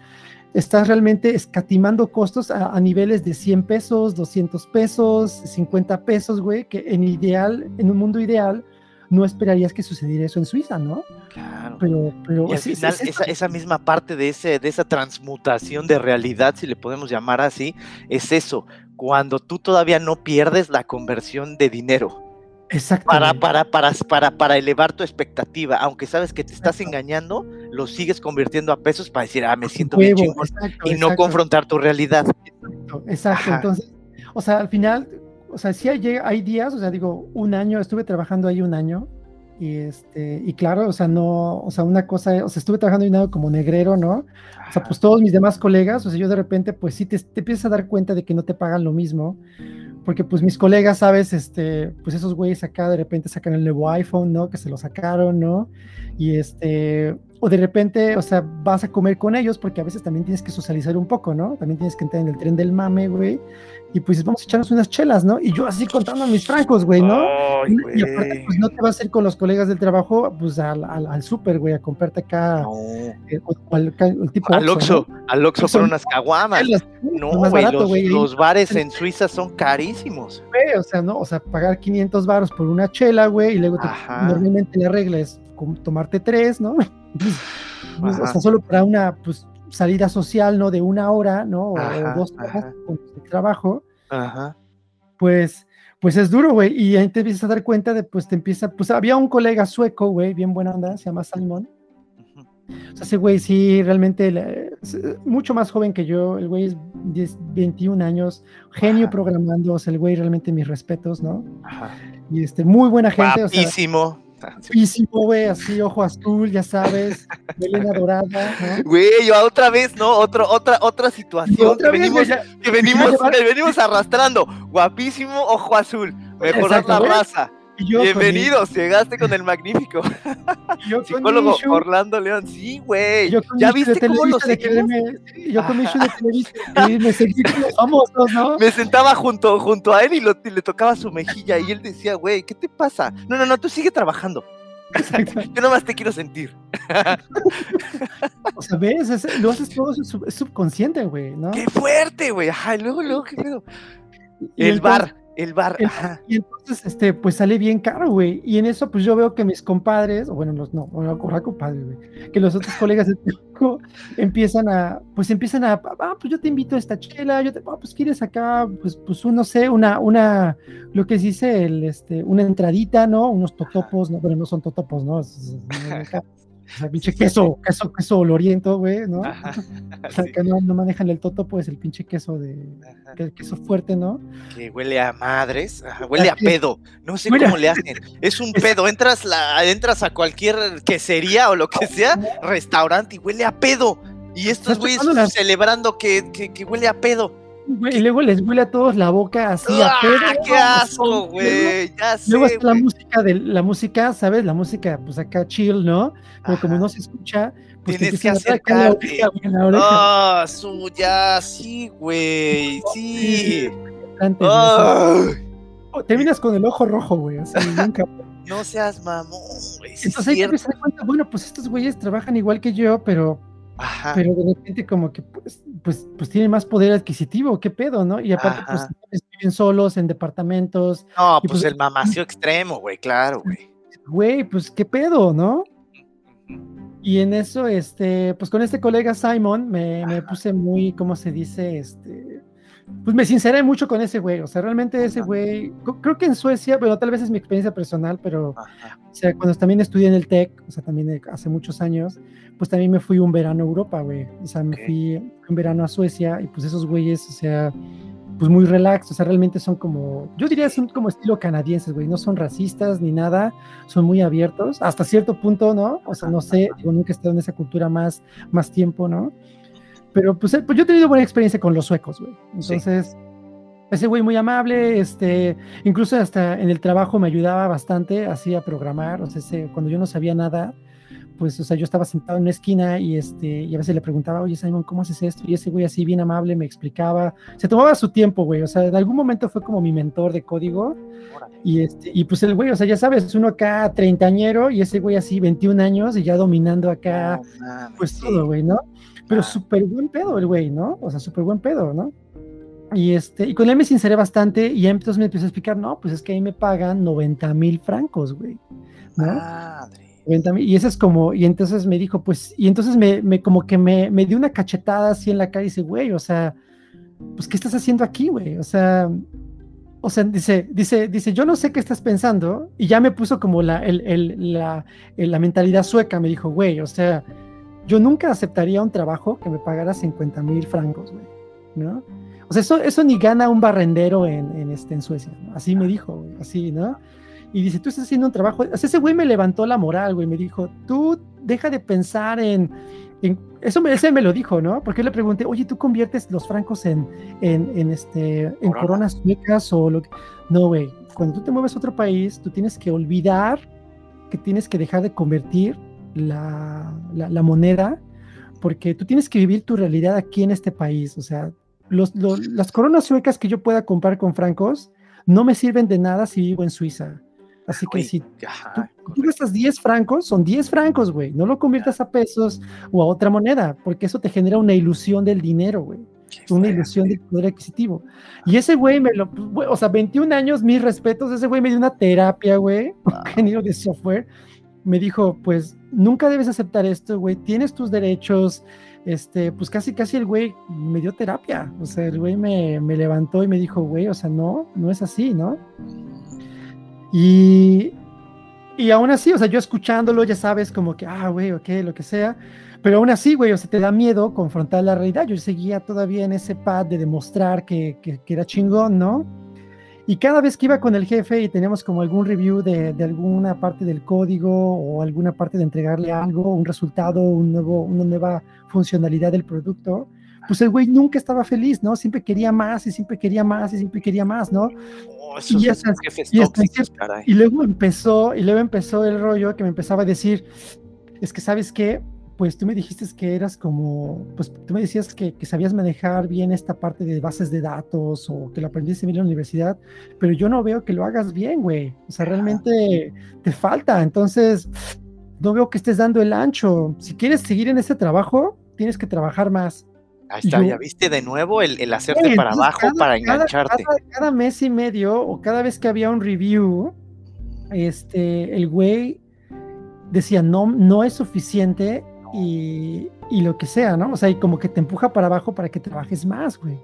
[SPEAKER 1] estás realmente escatimando costos a, niveles de 100 pesos, 200 pesos, 50 pesos, güey, que en ideal, en un mundo ideal, no esperarías que sucediera eso en Suiza, ¿no?
[SPEAKER 2] Claro. Pero, pero y al final, esa, esa, misma parte de, ese, de esa transmutación de realidad, si le podemos llamar así, es eso, cuando tú todavía no pierdes la conversión de dinero.
[SPEAKER 1] Exacto.
[SPEAKER 2] Para, para, para, para, para elevar tu expectativa, aunque sabes que te estás engañando, lo sigues convirtiendo a pesos para decir, ah, me siento bien chingón, y no confrontar tu realidad.
[SPEAKER 1] Exacto, entonces, o sea, al final, o sea, sí hay, hay días, o sea, digo, un año, estuve trabajando ahí un año, y este, y claro, o sea, no, o sea, una cosa, o sea, estuve trabajando ahí un año como negrero, ¿no? O sea, pues todos mis demás colegas, o sea, yo de repente, pues sí te, te empiezas a dar cuenta de que no te pagan lo mismo porque pues mis colegas, ¿sabes? Este, pues esos güeyes acá de repente sacan el nuevo iPhone, ¿no? Que se lo sacaron, ¿no? Y este, o de repente, o sea, vas a comer con ellos porque a veces también tienes que socializar un poco, ¿no? También tienes que entrar en el tren del mame, güey. Y pues vamos a echarnos unas chelas, ¿no? Y yo así contando mis francos, güey, ¿no? y, aparte, pues no te vas a ir con los colegas del trabajo, pues al, al, al súper, güey, a comprarte acá no.
[SPEAKER 2] Eh, al, tipo al Oxxo, al Oxxo por unas caguamas. No, güey, los, bares en Suiza son carísimos.
[SPEAKER 1] Güey, o sea, no, o sea, pagar 500 baros por una chela, güey, y luego te, normalmente la regla es tomarte tres, ¿no? Pues, o sea, solo para una pues, salida social, ¿no? De una hora, ¿no? O, dos horas con el trabajo. Ajá. Pues, pues es duro, güey. Y ahí te empiezas a dar cuenta de, pues te empieza, pues había un colega sueco, güey, bien buena onda, se llama Salmón. O sea, ese güey sí, realmente, mucho más joven que yo, el güey es 10, 21 años, genio programando, o sea, el güey realmente mis respetos, ¿no? Ajá. Y este, muy buena gente.
[SPEAKER 2] Guapísimo.
[SPEAKER 1] Guapísimo, güey, así, ojo azul, ya sabes, melena dorada.
[SPEAKER 2] Güey, yo otra vez, ¿no? Otro, otra, otra situación que, venimos, que venimos, venimos arrastrando. Guapísimo, ojo azul. Mejorar la raza. Bienvenidos, llegaste con el magnífico. Psicólogo Orlando León, sí, güey. ¿Ya viste cómo lo seguimos?
[SPEAKER 1] Yo con mi show de televisión me sentí como famosos, ¿no?
[SPEAKER 2] Me sentaba junto, junto a él y, le tocaba su mejilla y él decía, güey, ¿qué te pasa? No, no, no, tú sigue trabajando. Yo nomás te quiero sentir.
[SPEAKER 1] o sea, ves, lo haces todo subconsciente, güey, ¿no?
[SPEAKER 2] Qué fuerte, güey. Ajá, luego, luego, qué pedo. el bar el bar.
[SPEAKER 1] Y entonces, este, pues sale bien caro, güey. Y en eso, pues yo veo que mis compadres, o bueno, los, no, ahora compadres, güey, que los otros colegas de empiezan a, pues empiezan a, ah, pues yo te invito a esta chela, yo te, ah, pues quieres acá, pues, pues no sé, una, una, lo que se dice, el, este, una entradita, ¿no? Unos totopos, no, bueno, no son totopos, ¿no? O sea, pinche queso, queso, queso oloriento, güey, ¿no? o sea, que no, no, manejan el toto, pues el pinche queso de queso fuerte, ¿no?
[SPEAKER 2] Que huele a madres, huele a pedo. No sé cómo le hacen. Es un pedo. Entras la, entras a cualquier quesería o lo que sea, restaurante y huele a pedo. Y estos güeyes celebrando que, que, que huele a pedo
[SPEAKER 1] y luego les huele a todos la boca así a
[SPEAKER 2] ¡Ah, pedo. ¡Qué asco, güey! Ya sé.
[SPEAKER 1] Luego está la música, de, la música, ¿sabes? La música, pues acá chill, ¿no? Pero como no se escucha, pues
[SPEAKER 2] tienes que acercarte. Ah, oh, su, ya, sí, güey, sí.
[SPEAKER 1] Terminas con el ojo rojo, güey, así, nunca.
[SPEAKER 2] No seas mamón, güey.
[SPEAKER 1] Entonces hay que dar cuenta, bueno, pues estos güeyes trabajan igual que yo, pero pero de repente como que pues, pues, pues tienen más poder adquisitivo, qué pedo, ¿no? Y aparte pues viven solos en departamentos.
[SPEAKER 2] No, pues, pues, el mamacio extremo, güey, claro, güey.
[SPEAKER 1] Güey, pues qué pedo, ¿no? Y en eso, este, pues con este colega Simon me, me puse muy, ¿cómo se dice? Este, pues me sinceré mucho con ese güey. O sea, realmente ese güey, creo que en Suecia, pero tal vez es mi experiencia personal, pero, o sea, cuando también estudié en el TEC, o sea, también hace muchos años, pues también me fui un verano a Europa, güey. O sea, me fui un verano a Suecia y pues esos güeyes, o sea, pues muy relax, o sea, realmente son como, yo diría son como estilo canadienses, güey, no son racistas ni nada, son muy abiertos, hasta cierto punto, ¿no? O sea, no sé, digo, nunca he estado en esa cultura más, más tiempo, ¿no? Pero pues, eh, pues yo he tenido buena experiencia con los suecos, güey. Entonces, ese güey muy amable, este, incluso hasta en el trabajo me ayudaba bastante, así a programar, o sea, cuando yo no sabía nada, pues, o sea, yo estaba sentado en una esquina y, este, y a veces le preguntaba, oye, Simon, ¿cómo haces esto? Y ese güey así bien amable me explicaba, se tomaba su tiempo, güey, o sea, en algún momento fue como mi mentor de código. Y, este, y pues el güey, o sea, ya sabes, uno acá treintañero y ese güey así 21 años y ya dominando acá, pues todo, güey, ¿no? Pero súper buen pedo el güey, ¿no? O sea, súper buen pedo, ¿no? Y, este, y con él me sinceré bastante y entonces me empezó a explicar, no, pues es que ahí me pagan 90 mil francos, güey. ¿no? Madre y eso es como, y entonces me dijo, pues, y entonces me, me como que me, me dio una cachetada así en la cara y dice, güey, o sea, pues, ¿qué estás haciendo aquí, güey? O sea, o sea, dice, dice, dice, yo no sé qué estás pensando, y ya me puso como la, el, el, la, la mentalidad sueca, me dijo, güey, o sea, yo nunca aceptaría un trabajo que me pagara 50 mil francos, güey, ¿no? O sea, eso, eso ni gana un barrendero en, en, este, en Suecia, ¿no? Así me dijo, así, ¿no? y dice, tú estás haciendo un trabajo, ese güey me levantó la moral, güey, me dijo, tú deja de pensar en, eso me, ese me lo dijo, ¿no? Porque yo le pregunté, oye, ¿tú conviertes los francos en, en, este, en coronas suecas o lo que... No, güey, cuando tú te mueves a otro país, tú tienes que olvidar que tienes que dejar de convertir la, la, moneda, porque tú tienes que vivir tu realidad aquí en este país, o sea, los, las coronas suecas que yo pueda comprar con francos no me sirven de nada si vivo en Suiza. Así que si tú, gastas 10 francos, son 10 francos, güey. No lo conviertas a pesos o a otra moneda, porque eso te genera una ilusión del dinero, güey. Una ilusión del poder adquisitivo. Y ese güey me lo, o sea, 21 años, mis respetos, ese güey me dio una terapia, güey, ingeniero de software. Me dijo, pues nunca debes aceptar esto, güey. Tienes tus derechos. Este, pues casi, casi el güey me dio terapia. O sea, el güey me, me levantó y me dijo, güey, o sea, no, no es así, ¿no? Y, y aún así, o sea, yo escuchándolo, ya sabes, como que, ah, güey, ok, lo que sea. Pero aún así, güey, o sea, te da miedo confrontar la realidad. Yo seguía todavía en ese pad de demostrar que, que, era chingón, ¿no? Y cada vez que iba con el jefe y teníamos como algún review de, de, alguna parte del código o alguna parte de entregarle algo, un resultado, un nuevo, una nueva funcionalidad del producto, pues el güey nunca estaba feliz, ¿no? Siempre quería más y siempre quería más y siempre quería más, ¿no?
[SPEAKER 2] Oh,
[SPEAKER 1] Y ya sabes,
[SPEAKER 2] tóxicos.
[SPEAKER 1] Y luego empezó, y luego empezó el rollo que me empezaba a decir, es que sabes qué, pues tú me dijiste que eras como, pues tú me decías que, que sabías manejar bien esta parte de bases de datos o que lo aprendiste bien en la universidad, pero yo no veo que lo hagas bien, güey. O sea, realmente te falta. Entonces, no veo que estés dando el ancho. Si quieres seguir en ese trabajo, tienes que trabajar más.
[SPEAKER 2] Ahí está,
[SPEAKER 1] yo-
[SPEAKER 2] ya viste de nuevo el, el hacerte para abajo
[SPEAKER 1] cada-
[SPEAKER 2] para
[SPEAKER 1] cada-
[SPEAKER 2] engancharte.
[SPEAKER 1] cada- cada mes y medio o cada vez que había un review, este, el güey decía, no, no es suficiente y, y lo que sea, ¿no? O sea, y como que te empuja para abajo para que trabajes más, güey.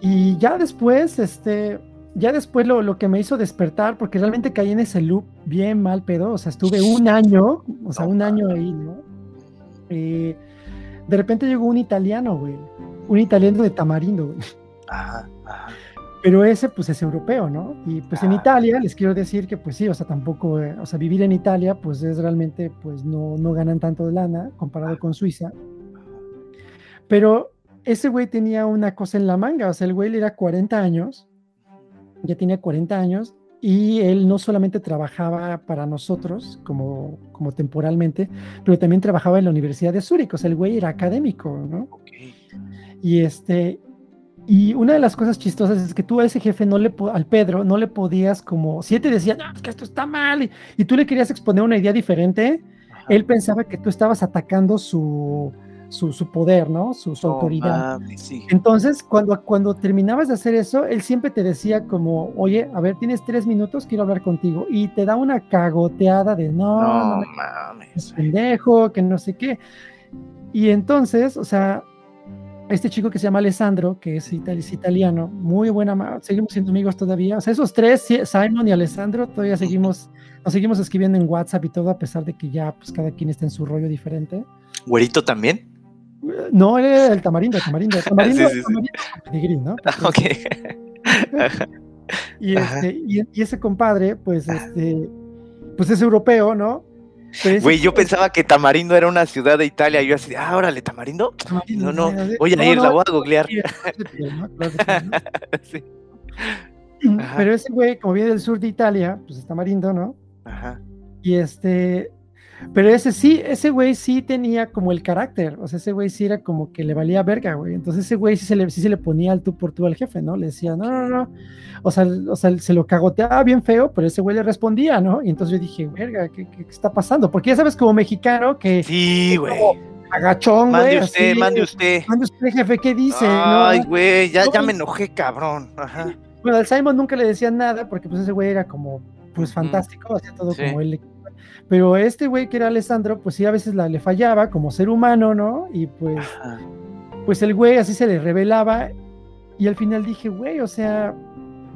[SPEAKER 1] Y ya después, este, ya después lo, lo que me hizo despertar, porque realmente caí en ese loop bien mal pedo, o sea, estuve un año, o sea, un año ahí, ¿no? Eh, de repente llegó un italiano, güey, un italiano de tamarindo, güey.
[SPEAKER 2] Ajá, ajá.
[SPEAKER 1] Pero ese, pues, es europeo, ¿no? Y pues en
[SPEAKER 2] Ah.
[SPEAKER 1] Italia, les quiero decir que, pues sí, o sea, tampoco, eh, o sea, vivir en Italia, pues es realmente, pues no, no ganan tanto de lana comparado con Suiza. Pero ese güey tenía una cosa en la manga, o sea, el güey era 40 años, ya tenía 40 años, y él no solamente trabajaba para nosotros, como, como temporalmente, pero también trabajaba en la Universidad de Zúrich, o sea, el güey era académico, ¿no?
[SPEAKER 2] Ok.
[SPEAKER 1] Y este, y una de las cosas chistosas es que tú a ese jefe no le al Pedro no le podías como, si él te decía, no, es que esto está mal, y, y tú le querías exponer una idea diferente,
[SPEAKER 2] Ajá.
[SPEAKER 1] él pensaba que tú estabas atacando su, su, su poder, ¿no? Su, su
[SPEAKER 2] No
[SPEAKER 1] autoridad.
[SPEAKER 2] mames, sí.
[SPEAKER 1] Entonces, cuando, cuando terminabas de hacer eso, él siempre te decía como, oye, a ver, tienes tres minutos, quiero hablar contigo. Y te da una cagoteada de, no, no,
[SPEAKER 2] No
[SPEAKER 1] me
[SPEAKER 2] mames.
[SPEAKER 1] es pendejo, que no sé qué. Y entonces, o sea, este chico que se llama Alessandro, que es, itali- es italiano, muy buena, seguimos siendo amigos todavía. O sea, esos tres, sí, Simon y Alessandro, todavía seguimos, nos seguimos escribiendo en WhatsApp y todo, a pesar de que ya, pues cada quien está en su rollo diferente.
[SPEAKER 2] ¿Güerito también?
[SPEAKER 1] No, él era el tamarindo, tamarindo, tamarindo,
[SPEAKER 2] Sí, sí, sí.
[SPEAKER 1] tamarindo pedigrí, ¿no?
[SPEAKER 2] ok.
[SPEAKER 1] Y, este, y, y ese compadre, pues, este, pues es europeo, ¿no?
[SPEAKER 2] Güey, yo pensaba que Tamarindo era una ciudad de Italia. Yo así, ah, órale, Tamarindo.
[SPEAKER 1] Tamarindo,
[SPEAKER 2] No, no, voy a
[SPEAKER 1] No,
[SPEAKER 2] ir, la voy a googlear. Ajá.
[SPEAKER 1] Pero ese güey, como viene del sur de Italia, pues está marindo, ¿no?
[SPEAKER 2] Ajá.
[SPEAKER 1] Y este, pero ese sí, ese güey sí tenía como el carácter, o sea, ese güey sí era como que le valía verga, güey. Entonces ese güey sí se le, sí se le ponía al tú por tú al jefe, ¿no? Le decía, no, no, no. O sea, o sea, se lo cagoteaba bien feo, pero ese güey le respondía, ¿no? Y entonces yo dije, verga, ¿qué, qué- qué está pasando? Porque ya sabes, como mexicano, que
[SPEAKER 2] Sí, güey.
[SPEAKER 1] agachón, güey.
[SPEAKER 2] Mande usted,
[SPEAKER 1] así,
[SPEAKER 2] mande usted.
[SPEAKER 1] Mande usted, jefe, ¿qué dice?
[SPEAKER 2] Ay,
[SPEAKER 1] ¿no?
[SPEAKER 2] güey, ya, ya me enojé, cabrón. Ajá.
[SPEAKER 1] Bueno, al Simon nunca le decían nada porque pues ese güey era como, pues fantástico, hacía todo
[SPEAKER 2] Sí.
[SPEAKER 1] como él. Pero este güey que era Alessandro, pues sí, a veces la, le fallaba como ser humano, ¿no? Y pues,
[SPEAKER 2] Ajá.
[SPEAKER 1] pues el güey así se le revelaba y al final dije, güey, o sea,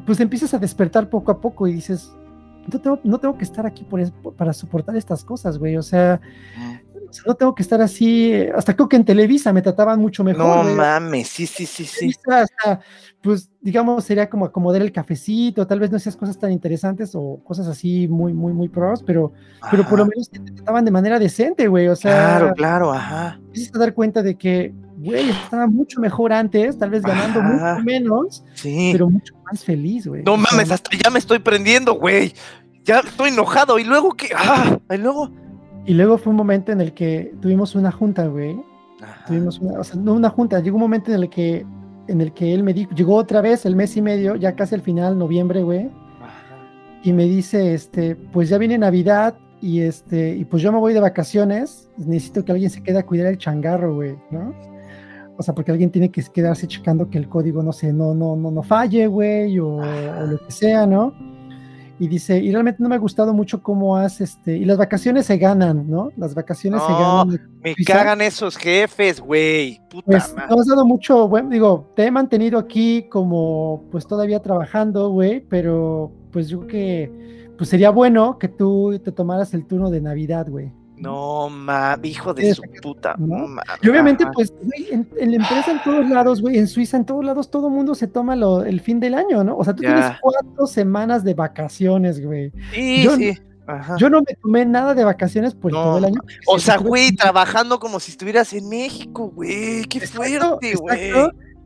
[SPEAKER 1] pues empiezas a despertar poco a poco y dices, no tengo, no tengo que estar aquí por para soportar estas cosas, güey, o sea, no tengo que estar así, hasta creo que en Televisa me trataban mucho mejor.
[SPEAKER 2] No
[SPEAKER 1] güey.
[SPEAKER 2] mames, sí, sí, sí, sí.
[SPEAKER 1] Hasta, pues, digamos, sería como acomodar el cafecito, tal vez no hacías cosas tan interesantes o cosas así muy, muy, muy pros, pero, pero por lo menos te trataban de manera decente, güey, o sea,
[SPEAKER 2] Claro, claro, ajá.
[SPEAKER 1] empiezas a dar cuenta de que, güey, estaba mucho mejor antes, tal vez ganando mucho menos,
[SPEAKER 2] Sí.
[SPEAKER 1] pero mucho más feliz, güey.
[SPEAKER 2] No mames, hasta ya me estoy prendiendo, güey. Ya estoy enojado. ¿Y luego qué? Ah, y luego.
[SPEAKER 1] Y luego fue un momento en el que tuvimos una junta, güey,
[SPEAKER 2] Ajá.
[SPEAKER 1] tuvimos una, o sea, no una junta, llegó un momento en el que, en el que él me dijo, llegó otra vez el mes y medio, ya casi al final, noviembre, güey,
[SPEAKER 2] Ajá.
[SPEAKER 1] y me dice, este, pues ya viene Navidad y este, y pues yo me voy de vacaciones, necesito que alguien se quede a cuidar el changarro, güey, ¿no? O sea, porque alguien tiene que quedarse checando que el código, no sé, no, no, no, no falle, güey, o, o lo que sea, ¿no? Y dice, y realmente no me ha gustado mucho cómo has, este, y las vacaciones se ganan, ¿no? Las vacaciones se ganan.
[SPEAKER 2] Me cagan esos jefes, güey. Puta
[SPEAKER 1] Pues
[SPEAKER 2] madre.
[SPEAKER 1] no has dado mucho, bueno, digo, te he mantenido aquí como, pues todavía trabajando, güey, pero pues yo que, pues sería bueno que tú te tomaras el turno de Navidad, güey.
[SPEAKER 2] No mames, hijo de su puta.
[SPEAKER 1] ¿no?
[SPEAKER 2] Mames.
[SPEAKER 1] Y obviamente, pues, güey, en, en la empresa en todos lados, güey, en Suiza en todos lados, todo mundo se toma lo- el fin del año, ¿no? O sea, tú
[SPEAKER 2] Ya.
[SPEAKER 1] tienes cuatro semanas de vacaciones, güey.
[SPEAKER 2] Sí,
[SPEAKER 1] yo-
[SPEAKER 2] sí. Ajá.
[SPEAKER 1] Yo no me tomé nada de vacaciones por
[SPEAKER 2] No.
[SPEAKER 1] todo el año.
[SPEAKER 2] O sea, güey, trabajando como si estuvieras en México, güey. Qué
[SPEAKER 1] Exacto,
[SPEAKER 2] fuerte, güey.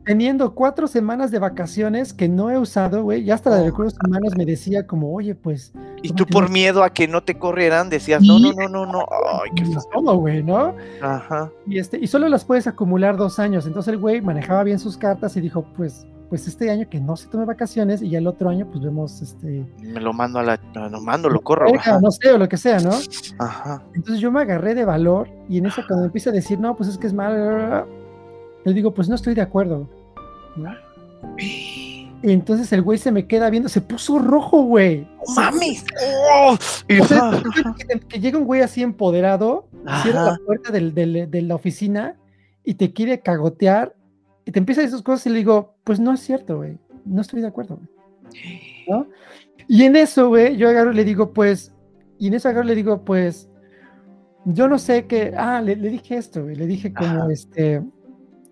[SPEAKER 1] Teniendo cuatro semanas de vacaciones que no he usado, güey. Ya hasta la de
[SPEAKER 2] No.
[SPEAKER 1] recursos humanos me decía como, oye, pues.
[SPEAKER 2] Y
[SPEAKER 1] ¿cómo
[SPEAKER 2] tú por miedo a que no te corrieran decías, no, no, no, no, no. Ay, qué.
[SPEAKER 1] ¿Cómo, güey, no?
[SPEAKER 2] Ajá.
[SPEAKER 1] Y, este, y solo las puedes acumular dos años. Entonces el güey manejaba bien sus cartas y dijo, pues, pues este año que no se tome vacaciones y ya el otro año pues vemos este...
[SPEAKER 2] Me lo mando a la. Lo mando, lo corro. Ajá.
[SPEAKER 1] no sé, o lo que sea, ¿no?
[SPEAKER 2] Ajá.
[SPEAKER 1] Entonces yo me agarré de valor y en eso cuando empieza a decir, no, pues es que es mal, le digo, pues no estoy de acuerdo. ¿No? Y entonces el güey se me queda viendo, se puso rojo, güey.
[SPEAKER 2] ¡No mames! ¡Oh! Y-
[SPEAKER 1] O sea, que, que llega un güey así empoderado, cierra la
[SPEAKER 2] Ajá.
[SPEAKER 1] puerta del- del- de la oficina y te quiere cagotear y te empieza a decir esas cosas y le digo, pues no es cierto, güey, no estoy de acuerdo. güey". ¿no? Y en eso, güey, yo agarro y le digo, pues, y en eso agarro y le digo, pues, yo no sé qué, ah, le, le dije esto, güey, le dije como,
[SPEAKER 2] Ajá.
[SPEAKER 1] este,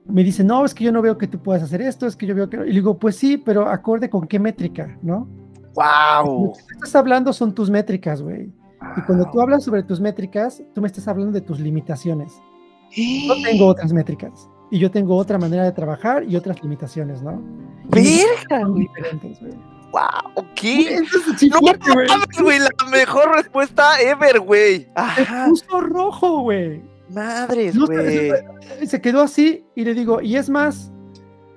[SPEAKER 1] me dice, no, es que yo no veo que tú puedas hacer esto, es que yo veo que, y le digo, pues sí, pero acorde con qué métrica, ¿no?
[SPEAKER 2] ¡Wow!
[SPEAKER 1] Lo que tú estás hablando son tus métricas, güey. Y cuando tú hablas sobre tus métricas, tú me estás hablando de tus limitaciones. Yo tengo otras métricas y yo tengo otra manera de trabajar y otras limitaciones, ¿no?
[SPEAKER 2] Güey. ¡Wow! ¿Qué?
[SPEAKER 1] Sí,
[SPEAKER 2] No
[SPEAKER 1] güey.
[SPEAKER 2] mames, güey, la mejor respuesta ever, güey. Ajá.
[SPEAKER 1] puso rojo, güey.
[SPEAKER 2] Madres, güey.
[SPEAKER 1] se, se quedó así y le digo, y es más,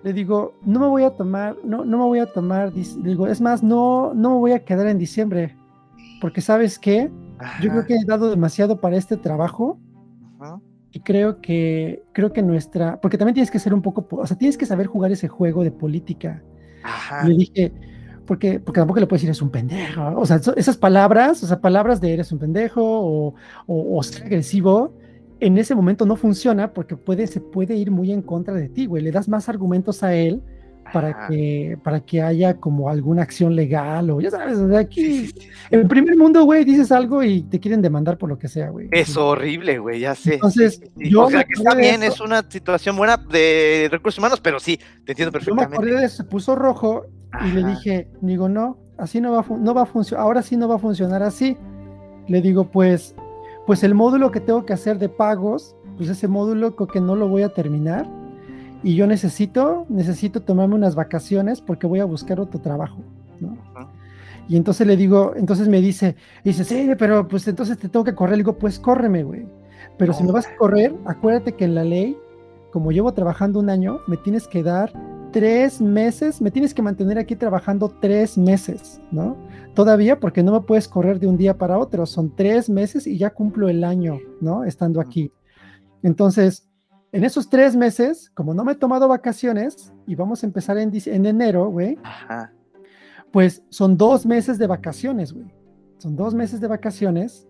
[SPEAKER 1] le digo, no me voy a tomar, no, no me voy a tomar, le digo, es más, no, no me voy a quedar en diciembre, porque sabes qué, yo creo que he dado demasiado para este trabajo
[SPEAKER 2] Ajá.
[SPEAKER 1] y creo que, creo que nuestra, porque también tienes que ser un poco, po- o sea, tienes que saber jugar ese juego de política.
[SPEAKER 2] Ajá.
[SPEAKER 1] Le dije, porque, porque tampoco le puedes decir es un pendejo. O sea, esas palabras, o sea, palabras de eres un pendejo o, o, o ser agresivo, en ese momento no funciona porque puede, se puede ir muy en contra de ti, güey. Le das más argumentos a él para
[SPEAKER 2] Ajá.
[SPEAKER 1] que, para que haya como alguna acción legal o ya sabes, o sea,
[SPEAKER 2] Sí,
[SPEAKER 1] aquí
[SPEAKER 2] sí, sí.
[SPEAKER 1] en primer mundo, güey, dices algo y te quieren demandar por lo que sea, güey.
[SPEAKER 2] Es horrible, güey, ya sé.
[SPEAKER 1] Entonces, yo
[SPEAKER 2] o sea
[SPEAKER 1] me
[SPEAKER 2] que está bien,
[SPEAKER 1] eso.
[SPEAKER 2] es una situación buena de recursos humanos, pero sí, te entiendo
[SPEAKER 1] Yo me acordé
[SPEAKER 2] perfectamente.
[SPEAKER 1] de eso, se puso rojo y le
[SPEAKER 2] Ajá.
[SPEAKER 1] dije, digo, no, así no va, no va a funcionar, ahora sí no va a funcionar así. Le digo, pues, pues el módulo que tengo que hacer de pagos, pues ese módulo creo que no lo voy a terminar y yo necesito, necesito tomarme unas vacaciones porque voy a buscar otro trabajo. Y entonces le digo, entonces me dice, dice, sí, pero pues entonces te tengo que correr. Le digo, pues córreme, güey. Pero si me vas a correr, acuérdate que en la ley, como llevo trabajando un año, me tienes que dar tres meses, me tienes que mantener aquí trabajando tres meses, ¿no? Todavía porque no me puedes correr de un día para otro, son tres meses y ya cumplo el año, ¿no? Estando aquí. Entonces, en esos tres meses, como no me he tomado vacaciones y vamos a empezar en, enero, güey, pues son dos meses de vacaciones, güey. Son dos meses de vacaciones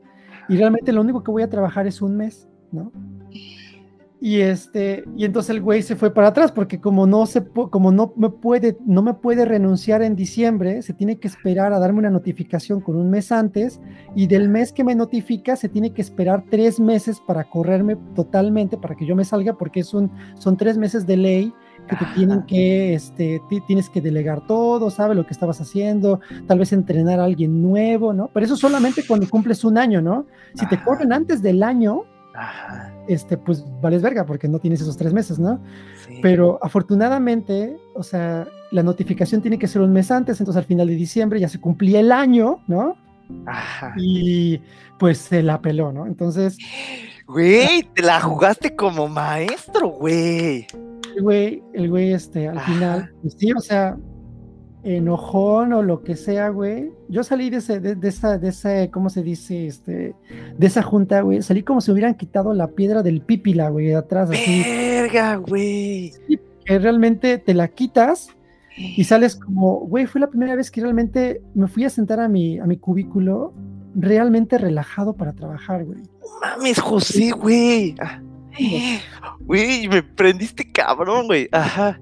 [SPEAKER 1] y realmente lo único que voy a trabajar es un mes, ¿no? Y este, y entonces el güey se fue para atrás porque como no se como no me puede no me puede renunciar en diciembre, se tiene que esperar a darme una notificación con un mes antes y del mes que me notifica se tiene que esperar tres meses para correrme totalmente para que yo me salga porque es un son tres meses de ley que te tienen que, este, ti- tienes que delegar todo, sabe lo que estabas haciendo, tal vez entrenar a alguien nuevo, ¿no? Pero eso solamente cuando cumples un año, ¿no? Si te corren antes del año,
[SPEAKER 2] Ajá.
[SPEAKER 1] Este, pues vales verga porque no tienes esos tres meses, ¿no?
[SPEAKER 2] Sí.
[SPEAKER 1] Pero afortunadamente, o sea, la notificación tiene que ser un mes antes, entonces al final de diciembre ya se cumplía el año, ¿no?
[SPEAKER 2] Ajá.
[SPEAKER 1] Y pues se la peló, ¿no? Entonces,
[SPEAKER 2] Güey, te la jugaste como maestro, güey.
[SPEAKER 1] el güey, el güey, este, al
[SPEAKER 2] Ajá.
[SPEAKER 1] final, pues sí, o sea, enojón o lo que sea, güey. Yo salí de ese, de, de esa, de esa, ¿cómo se dice? Este, de esa junta, güey. Salí como si hubieran quitado la piedra del pípila, güey, de atrás, así.
[SPEAKER 2] Verga, güey.
[SPEAKER 1] Que realmente te la quitas y sales como, güey, fue la primera vez que realmente me fui a sentar a mi, a mi cubículo realmente relajado para trabajar, güey.
[SPEAKER 2] Mames, José, güey. Güey, me prendiste cabrón, güey. Ajá.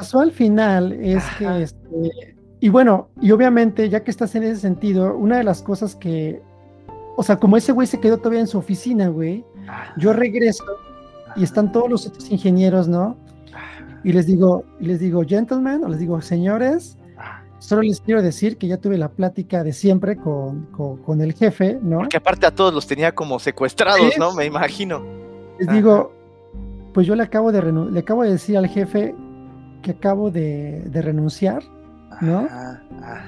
[SPEAKER 1] Pasó al final es
[SPEAKER 2] Ajá.
[SPEAKER 1] que, este, y bueno, y obviamente, ya que estás en ese sentido, una de las cosas que, o sea, como ese güey se quedó todavía en su oficina, güey, yo regreso y están todos los otros ingenieros, ¿no? Y les digo, y les digo, gentlemen, o les digo, señores, Solo les quiero decir que ya tuve la plática de siempre con, con, el jefe, ¿no?
[SPEAKER 2] Porque aparte a todos los tenía como secuestrados, ¿no? Me imagino.
[SPEAKER 1] Les digo, pues yo le acabo de le acabo de decir al jefe que acabo de, de renunciar, ¿no?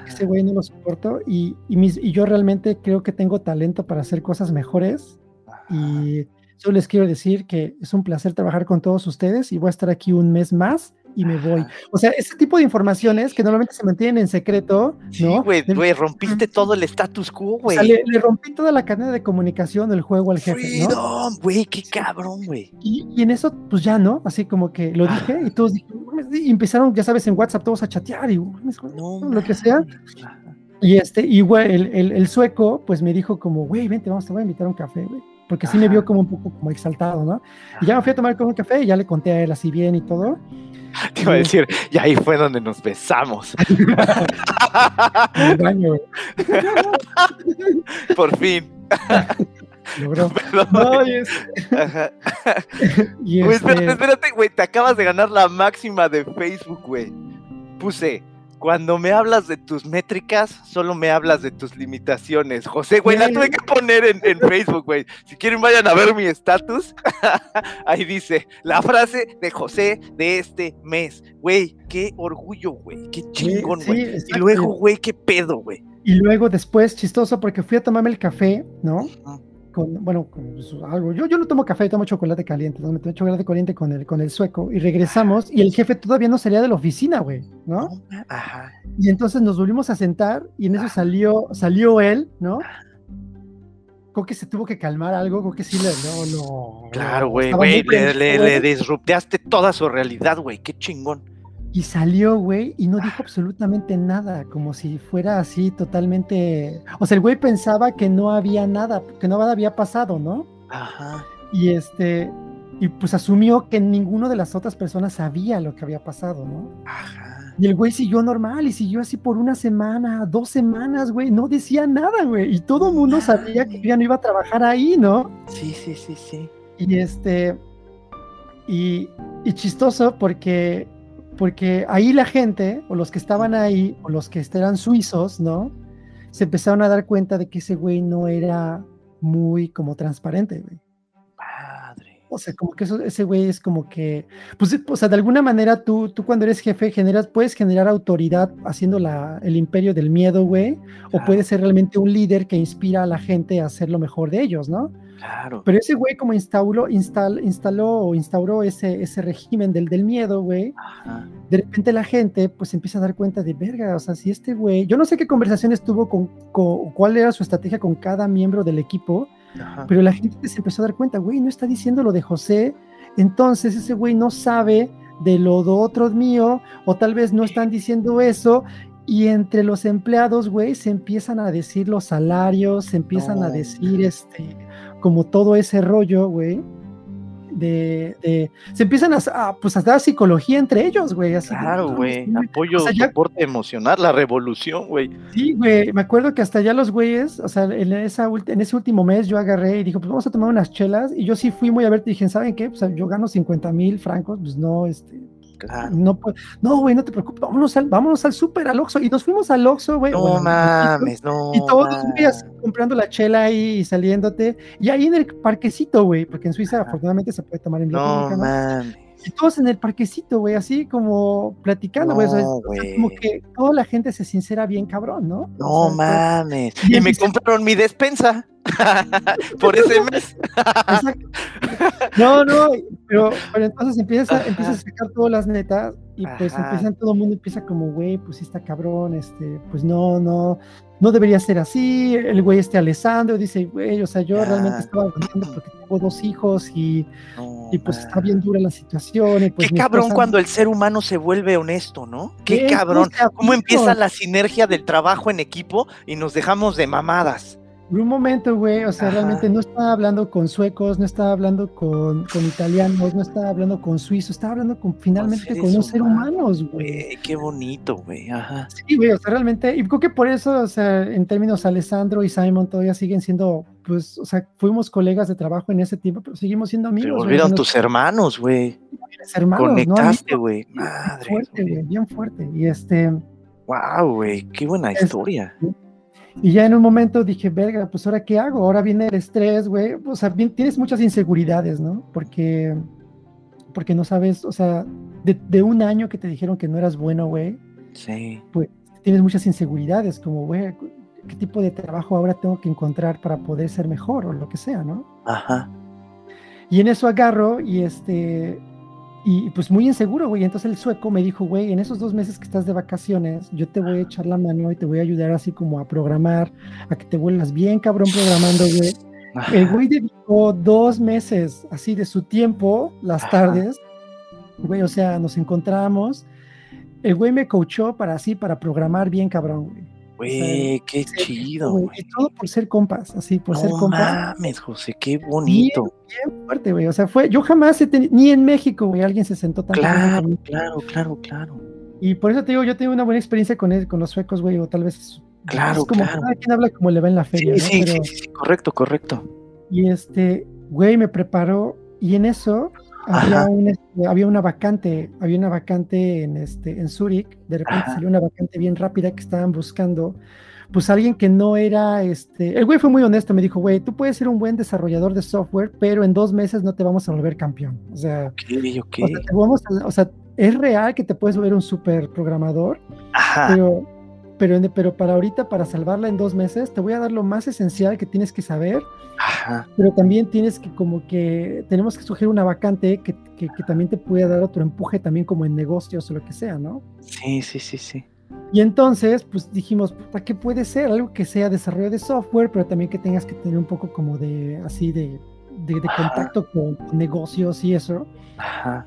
[SPEAKER 1] Ese güey no lo soporto y, y, mis, y, yo realmente creo que tengo talento para hacer cosas mejores y solo les quiero decir que es un placer trabajar con todos ustedes y voy a estar aquí un mes más y me voy. O sea, ese tipo de informaciones que normalmente se mantienen en secreto, ¿no?
[SPEAKER 2] güey, güey, rompiste todo el status quo, güey.
[SPEAKER 1] O sea, le, rompí toda la cadena de comunicación del juego al jefe,
[SPEAKER 2] Freedom, güey, qué cabrón, güey.
[SPEAKER 1] Y, en eso, pues ya, ¿no? Así como que lo dije y todos y empezaron, ya sabes, en WhatsApp todos a chatear y lo que sea. Y este, y güey, el, el, sueco, pues me dijo como, güey, vente, vamos, te voy a invitar a un café, güey. Porque sí me vio como un poco como exaltado, ¿no? Y ya me fui a tomar con un café y ya le conté a él así bien y todo.
[SPEAKER 2] Te iba a decir, y ahí fue donde nos besamos. Por fin.
[SPEAKER 1] Logró.
[SPEAKER 2] espérate, espérate, güey. Te acabas de ganar la máxima de Facebook, güey. Puse cuando me hablas de tus métricas, solo me hablas de tus limitaciones. José, güey, la tuve que poner en, Facebook, güey. Si quieren, vayan a ver mi estatus. Ahí dice la frase de José de este mes. Güey, qué orgullo, güey. Qué chingón, güey. y luego, güey, qué pedo, güey.
[SPEAKER 1] Y luego después, chistoso, porque fui a tomarme el café, ¿no? Con, bueno, con algo. Yo, yo no tomo café, tomo chocolate caliente, ¿no? Me tomo chocolate caliente con el, con el sueco y regresamos y el jefe todavía no salía de la oficina, güey, ¿no? Ajá. Y entonces nos volvimos a sentar y en eso salió, salió él, ¿no? Creo que se tuvo que calmar algo, creo que sí le, no, no.
[SPEAKER 2] Claro, güey, güey, le, le, le disrupteaste toda su realidad, güey, qué chingón.
[SPEAKER 1] Y salió, güey, y no dijo absolutamente nada, como si fuera así totalmente... O sea, el güey pensaba que no había nada, que nada había pasado, ¿no? Ajá. Y este, y pues asumió que ninguno de las otras personas sabía lo que había pasado, ¿no? Ajá. Y el güey siguió normal y siguió así por una semana, dos semanas, güey, no decía nada, güey. Y todo el mundo sabía que ya no iba a trabajar ahí, ¿no?
[SPEAKER 2] Sí, sí, sí, sí.
[SPEAKER 1] Y este, y, y chistoso porque porque ahí la gente, o los que estaban ahí, o los que eran suizos, ¿no? Se empezaron a dar cuenta de que ese güey no era muy como transparente, güey. Padre. O sea, como que eso, ese güey es como que, pues, o sea, de alguna manera tú, tú cuando eres jefe generas, puedes generar autoridad haciendo la, el imperio del miedo, güey, o puedes ser realmente un líder que inspira a la gente a hacer lo mejor de ellos, ¿no? Pero ese güey como instaló, instaló o instauró ese, ese régimen del, del miedo, güey, de repente la gente pues empieza a dar cuenta de, verga, o sea, si este güey, yo no sé qué conversaciones tuvo con, cuál era su estrategia con cada miembro del equipo, pero la gente se empezó a dar cuenta, güey, no está diciendo lo de José, entonces ese güey no sabe de lo de otro mío, o tal vez no están diciendo eso, y entre los empleados, güey, se empiezan a decir los salarios, se empiezan a decir este, como todo ese rollo, güey. De, de, se empiezan a, pues a dar psicología entre ellos, güey.
[SPEAKER 2] claro, güey. Apoyo, soporte emocional, la revolución, güey.
[SPEAKER 1] Sí, güey. Me acuerdo que hasta ya los güeyes, o sea, en, esa, en ese último mes yo agarré y dijo, pues vamos a tomar unas chelas. Y yo sí fui muy abierto y dije, ¿saben qué? Pues yo gano 50 mil francos, pues no, este, no, no, güey, no te preocupes, vámonos al, vámonos al súper, al Oxxo. Y nos fuimos al Oxxo, güey.
[SPEAKER 2] No mames, no.
[SPEAKER 1] Y todos los días comprando la chela ahí y saliéndote. Y ahí en el parquecito, güey, porque en Suiza afortunadamente se puede tomar en
[SPEAKER 2] No mames.
[SPEAKER 1] Y todos en el parquecito, güey, así como platicando, güey. como que toda la gente se sincera bien cabrón, ¿no?
[SPEAKER 2] No mames. Y, me compraron mi despensa. por ese mes.
[SPEAKER 1] no, no, pero, pero entonces empiezas a, empiezas a sacar todas las netas y pues empiezan, todo el mundo empieza como, güey, pues sí está cabrón, este, pues no, no, no debería ser así. El güey este Alessandro dice, güey, o sea, yo realmente estaba aguantando porque tengo dos hijos y, y pues está bien dura la situación. pues,
[SPEAKER 2] Qué cabrón cuando el ser humano se vuelve honesto, ¿no? Qué cabrón. ¿Cómo empieza la sinergia del trabajo en equipo y nos dejamos de mamadas?
[SPEAKER 1] Por un momento, güey, o sea, realmente no estaba hablando con suecos, no estaba hablando con, con italianos, no estaba hablando con suizos, estaba hablando con finalmente con unos seres humanos, güey.
[SPEAKER 2] Qué bonito, güey, ajá.
[SPEAKER 1] Sí, güey, o sea, realmente, y creo que por eso, o sea, en términos Alessandro y Simon todavía siguen siendo, pues, o sea, fuimos colegas de trabajo en ese tiempo, pero seguimos siendo amigos. Se
[SPEAKER 2] volvieron tus hermanos, güey.
[SPEAKER 1] Hermanos,
[SPEAKER 2] Conectaste, güey.
[SPEAKER 1] Madre. Fuerte, güey, bien fuerte. Y este,
[SPEAKER 2] Wow, güey, qué buena historia.
[SPEAKER 1] Y ya en un momento dije, verga, pues ahora qué hago? Ahora viene el estrés, güey. O sea, bien, tienes muchas inseguridades, ¿no? Porque, porque no sabes, o sea, de, de un año que te dijeron que no eras bueno, güey.
[SPEAKER 2] Sí.
[SPEAKER 1] Pues tienes muchas inseguridades, como, güey, ¿qué tipo de trabajo ahora tengo que encontrar para poder ser mejor o lo que sea, ¿no?
[SPEAKER 2] Ajá.
[SPEAKER 1] Y en eso agarro y este, y pues muy inseguro, güey. Entonces el sueco me dijo, güey, en esos dos meses que estás de vacaciones, yo te voy a echar la mano y te voy a ayudar así como a programar, a que te vuelvas bien cabrón programando, güey. El güey dedicó dos meses así de su tiempo, las tardes, güey, o sea, nos encontramos. El güey me coachó para así, para programar bien cabrón, güey.
[SPEAKER 2] Güey, qué chido.
[SPEAKER 1] Y todo por ser compas, así, por ser
[SPEAKER 2] No
[SPEAKER 1] compas.
[SPEAKER 2] mames, José, qué bonito.
[SPEAKER 1] Bien fuerte, güey. O sea, fue, yo jamás he tenido, ni en México, güey, alguien se sentó tan
[SPEAKER 2] Claro, claro, claro, claro.
[SPEAKER 1] Y por eso te digo, yo tengo una buena experiencia con, él, con los suecos, güey, o tal vez.
[SPEAKER 2] Claro,
[SPEAKER 1] es como
[SPEAKER 2] claro.
[SPEAKER 1] cada quien habla como le va en la
[SPEAKER 2] Sí,
[SPEAKER 1] feria, ¿no?
[SPEAKER 2] sí, sí, sí, correcto, correcto.
[SPEAKER 1] Y este, güey, me preparó, y en eso había, un, este, había una vacante, había una vacante en, este, en Zurich, de repente
[SPEAKER 2] Ajá.
[SPEAKER 1] salió una vacante bien rápida que estaban buscando, pues alguien que no era, este, el güey fue muy honesto, me dijo, güey, tú puedes ser un buen desarrollador de software, pero en dos meses no te vamos a volver campeón. O sea,
[SPEAKER 2] Ok, ok.
[SPEAKER 1] o sea, te vamos a- o sea, es real que te puedes volver un super programador,
[SPEAKER 2] Ajá.
[SPEAKER 1] pero, pero, pero para ahorita, para salvarla en dos meses, te voy a dar lo más esencial que tienes que saber
[SPEAKER 2] Ajá.
[SPEAKER 1] pero también tienes que como que tenemos que sugerir una vacante que, que, que también te pueda dar otro empuje también como en negocios o lo que sea, ¿no?
[SPEAKER 2] Sí, sí, sí, sí.
[SPEAKER 1] Y entonces, pues dijimos, puta, ¿qué puede ser? Algo que sea desarrollo de software, pero también que tengas que tener un poco como de, así, de, de, de contacto con negocios y eso.
[SPEAKER 2] Ajá.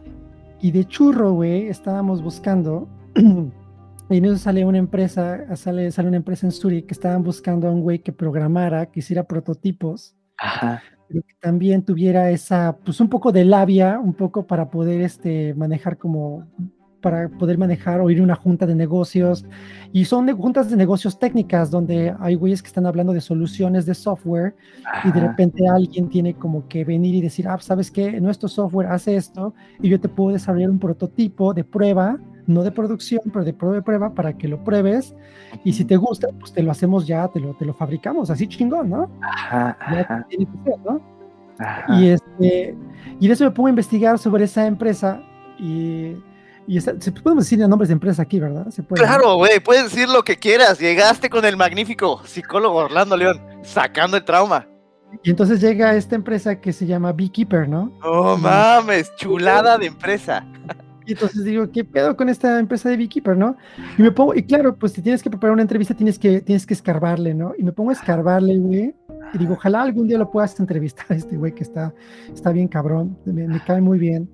[SPEAKER 1] Y de churro, güey, estábamos buscando, y en eso sale una empresa, sale, sale una empresa en Zurich que estaban buscando a un güey que programara, que hiciera prototipos,
[SPEAKER 2] Ajá.
[SPEAKER 1] pero que también tuviera esa, pues un poco de labia, un poco para poder este, manejar como, para poder manejar o ir a una junta de negocios. Y son de- juntas de negocios técnicas donde hay güeyes que están hablando de soluciones de software y de
[SPEAKER 2] Ajá.
[SPEAKER 1] repente alguien tiene como que venir y decir, ah, ¿sabes qué? Nuestro software hace esto y yo te puedo desarrollar un prototipo de prueba, no de producción, pero de prueba de prueba para que lo pruebes y si te gusta, pues te lo hacemos ya, te lo, te lo fabricamos, así chingón, ¿no?
[SPEAKER 2] Ajá.
[SPEAKER 1] Ya
[SPEAKER 2] Ajá.
[SPEAKER 1] tiene que ser, ¿no?
[SPEAKER 2] Ajá.
[SPEAKER 1] Y, este, y en eso me pongo a investigar sobre esa empresa y, y esa- se podemos decir nombres de empresa aquí, ¿verdad? Se puede, ¿no?
[SPEAKER 2] Claro, güey, puedes decir lo que quieras. Llegaste con el magnífico psicólogo Orlando León, sacando el trauma.
[SPEAKER 1] Y entonces llega esta empresa que se llama Beekeeper, ¿no?
[SPEAKER 2] No mames, chulada de empresa.
[SPEAKER 1] Y entonces digo, ¿qué pedo con esta empresa de Beekeeper, no? Y me pongo, y claro, pues si tienes que preparar una entrevista, tienes que, tienes que escarbarle, ¿no? Y me pongo a escarbarle, güey. Y digo, ojalá algún día lo puedas entrevistar a este güey que está, está bien cabrón, me, me cae muy bien.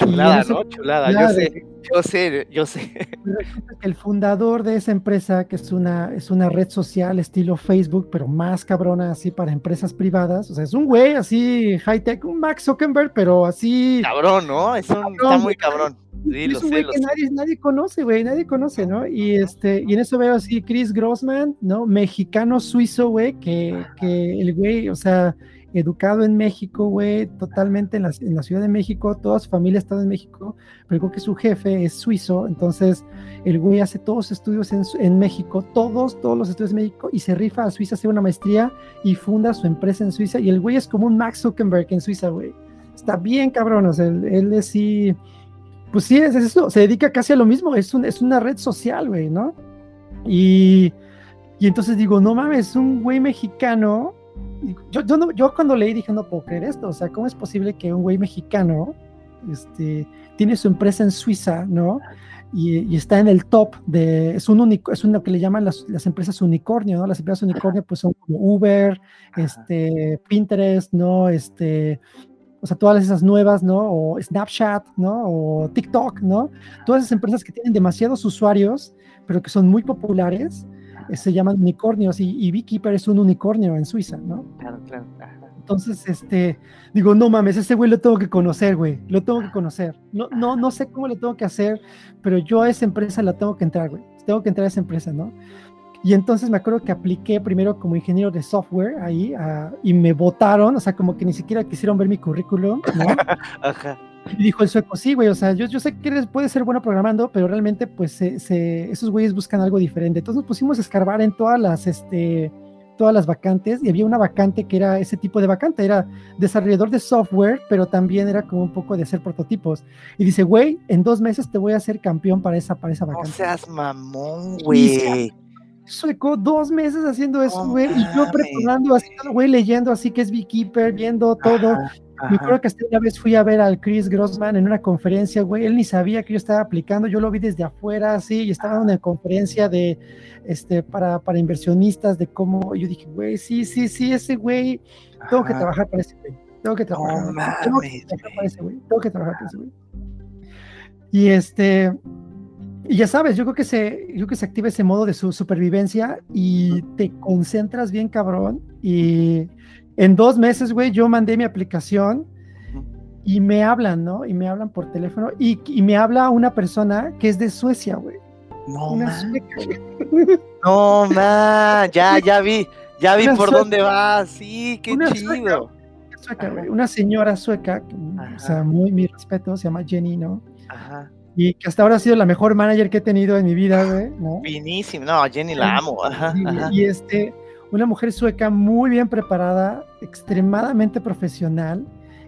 [SPEAKER 2] Chulada, ¿no? Chulada, yo sé, yo sé, yo sé.
[SPEAKER 1] El fundador de esa empresa, que es una, es una red social estilo Facebook, pero más cabrona así para empresas privadas, o sea, es un güey así high tech, un Max Zuckerberg, pero así.
[SPEAKER 2] Cabrón, ¿no? Es un, está
[SPEAKER 1] Cabrón,
[SPEAKER 2] muy
[SPEAKER 1] güey.
[SPEAKER 2] cabrón. Sí,
[SPEAKER 1] es un
[SPEAKER 2] sé,
[SPEAKER 1] güey
[SPEAKER 2] lo
[SPEAKER 1] que
[SPEAKER 2] sé.
[SPEAKER 1] nadie, nadie conoce, güey, nadie conoce, ¿no? Y este, y en eso veo así Chris Grossman, ¿no? Mexicano suizo, güey, que, que el güey, o sea, educado en México, güey, totalmente en la, Ciudad de México, toda su familia ha estado en México, pero creo que su jefe es suizo, entonces el güey hace todos sus estudios en, México, todos, todos los estudios en México, y se rifa a Suiza, hace una maestría y funda su empresa en Suiza, y el güey es como un Max Zuckerberg en Suiza, güey. Está bien cabrón, o él, es sí, pues sí, es eso, se dedica casi a lo mismo, es, es una red social, güey, ¿no? Y, y entonces digo, no mames, un güey mexicano. Yo, yo, no- yo cuando leí dije, no puedo creer esto, o sea, ¿cómo es posible que un güey mexicano este, tiene su empresa en Suiza, ¿no? Y, y está en el top de, es un único, es una que le llaman las, las empresas unicornio, ¿no? Las empresas unicornio pues son como Uber, este, Pinterest, ¿no? Este, o sea, todas esas nuevas, ¿no? O Snapchat, ¿no? O TikTok, ¿no? Todas esas empresas que tienen demasiados usuarios, pero que son muy populares, se llaman unicornios y, y Beekeeper es un unicornio en Suiza, ¿no?
[SPEAKER 2] Claro, claro.
[SPEAKER 1] Entonces, este, digo, no mames, ese güey lo tengo que conocer, güey, lo tengo que conocer. No, no, no sé cómo lo tengo que hacer, pero yo a esa empresa la tengo que entrar, güey. Tengo que entrar a esa empresa, ¿no? Y entonces me acuerdo que apliqué primero como ingeniero de software ahí ah, y me votaron, o sea, como que ni siquiera quisieron ver mi currículum, ¿no?
[SPEAKER 2] Ajá.
[SPEAKER 1] Y dijo el sueco, sí, güey, o sea, yo, yo sé que eres, puedes ser bueno programando, pero realmente, pues, se, esos güeyes buscan algo diferente. Entonces nos pusimos a escarbar en todas las, este, todas las vacantes y había una vacante que era ese tipo de vacante, era desarrollador de software, pero también era como un poco de hacer prototipos. Y dice, güey, en dos meses te voy a hacer campeón para esa, para esa vacante.
[SPEAKER 2] No seas mamón, güey.
[SPEAKER 1] Sueco dos meses haciendo eso, güey, y yo preparando, así, güey, leyendo así que es Beekeeper, viendo todo. Me acuerdo que hasta una vez fui a ver al Chris Grossman en una conferencia, güey, él ni sabía que yo estaba aplicando, yo lo vi desde afuera, así, y estaba en una conferencia de, este, para, para inversionistas, de cómo, yo dije, güey, sí, sí, sí, ese güey, tengo que trabajar para ese güey, tengo que trabajar, tengo que trabajar para ese güey, tengo que trabajar para ese güey. Y este, y ya sabes, yo creo que se, yo creo que se activa ese modo de su supervivencia y te concentras bien cabrón y en dos meses, güey, yo mandé mi aplicación y me hablan, ¿no? Y me hablan por teléfono y, y me habla una persona que es de Suecia, güey.
[SPEAKER 2] No, una No, man, ya, ya vi, ya vi por dónde vas. Sí, qué chido.
[SPEAKER 1] una señora sueca, o sea, muy mi respeto, se llama Jenny, ¿no? Ajá. Y que hasta ahora ha sido la mejor manager que he tenido en mi vida, güey. ¿no?
[SPEAKER 2] Finísimo, no, Jenny la amo. Ajá,
[SPEAKER 1] y, este, una mujer sueca muy bien preparada, extremadamente profesional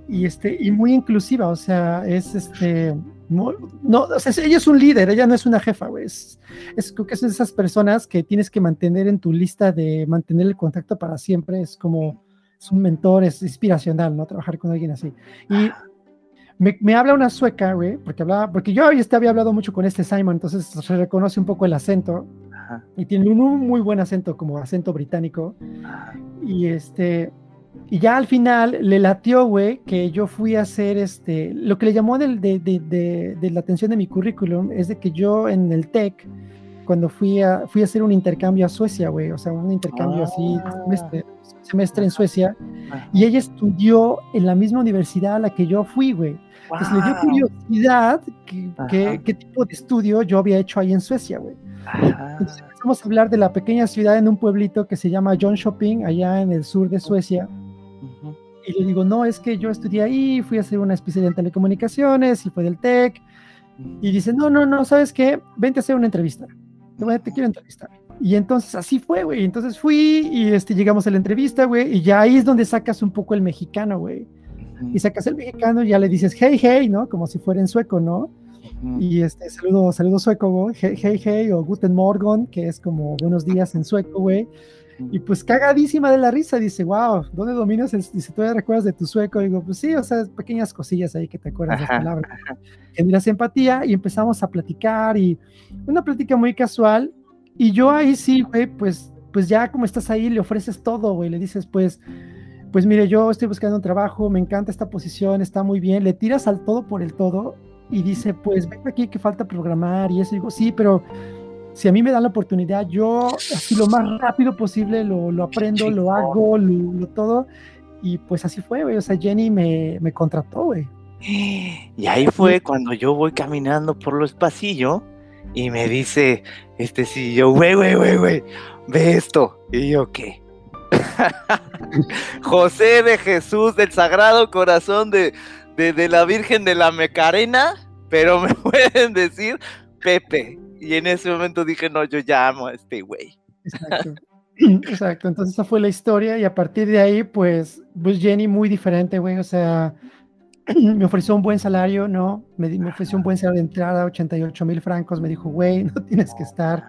[SPEAKER 1] y este y muy inclusiva, o sea, es este no, o sea, ella es un líder, ella no es una jefa, güey. Es, es creo que son esas personas que tienes que mantener en tu lista de mantener el contacto para siempre, es como es un mentor, es inspiracional, ¿no? Trabajar con alguien así. Y me, me, habla una sueca, güey, porque hablaba, porque yo este había hablado mucho con este Simon, entonces se reconoce un poco el acento y tiene un, muy buen acento, como acento británico. Y este, y ya al final le latió, güey, que yo fui a hacer este, lo que le llamó de, de, de, de, la atención de mi currículum es de que yo en el TEC, cuando fui a, fui a hacer un intercambio a Suecia, güey, o sea, un intercambio así, ah. semestre, semestre en Suecia, y ella estudió en la misma universidad a la que yo fui, güey. Entonces le dio curiosidad qué tipo de estudio yo había hecho ahí en Suecia, güey. Entonces empezamos a hablar de la pequeña ciudad en un pueblito que se llama John Shopping, allá en el sur de Suecia. Y le digo, no, es que yo estudié ahí, fui a hacer una especialidad en telecomunicaciones y fue del TEC. Y dice, no, no, no, ¿sabes qué? Vente a hacer una entrevista. Te, te quiero entrevistar. Y entonces así fue, güey. Entonces fui y este, llegamos a la entrevista, güey. Y ya ahí es donde sacas un poco el mexicano, güey. Y sacas el mexicano y ya le dices, hey, hey, ¿no? Como si fuera en sueco, ¿no? Y este, saludo, saludo sueco, güey. Hey, hey, hey, o Guten Morgen, que es como buenos días en sueco, güey. Y pues cagadísima de la risa, dice, wow, ¿dónde dominas? El, dice, ¿todavía recuerdas de tu sueco? digo, pues sí, o sea, pequeñas cosillas ahí que te acuerdas de las palabras. Generas empatía y empezamos a platicar y una plática muy casual. Y yo ahí sí, güey, pues, pues ya como estás ahí, le ofreces todo, güey, le dices, pues, pues mire, yo estoy buscando un trabajo, me encanta esta posición, está muy bien, le tiras al todo por el todo y dice, pues ven aquí que falta programar y eso. Y digo, sí, pero si a mí me dan la oportunidad, yo así lo más rápido posible lo, lo aprendo, lo hago, lo, todo. Y pues así fue, güey. O sea, Jenny me, me contrató, güey.
[SPEAKER 2] Y ahí fue cuando yo voy caminando por los pasillos y me dice, este sí, yo, güey, güey, güey, güey, ve esto. Y yo, ¿qué? José de Jesús del Sagrado Corazón de, de, la Virgen de la Mecarena, pero me pueden decir Pepe. Y en ese momento dije, no, yo llamo a este güey.
[SPEAKER 1] Exacto. Exacto, entonces esa fue la historia y a partir de ahí, pues, pues Jenny muy diferente, güey, o sea, me ofreció un buen salario, ¿no? Me, me ofreció un buen salario de entrada, 88 mil francos, me dijo, güey, no tienes que estar,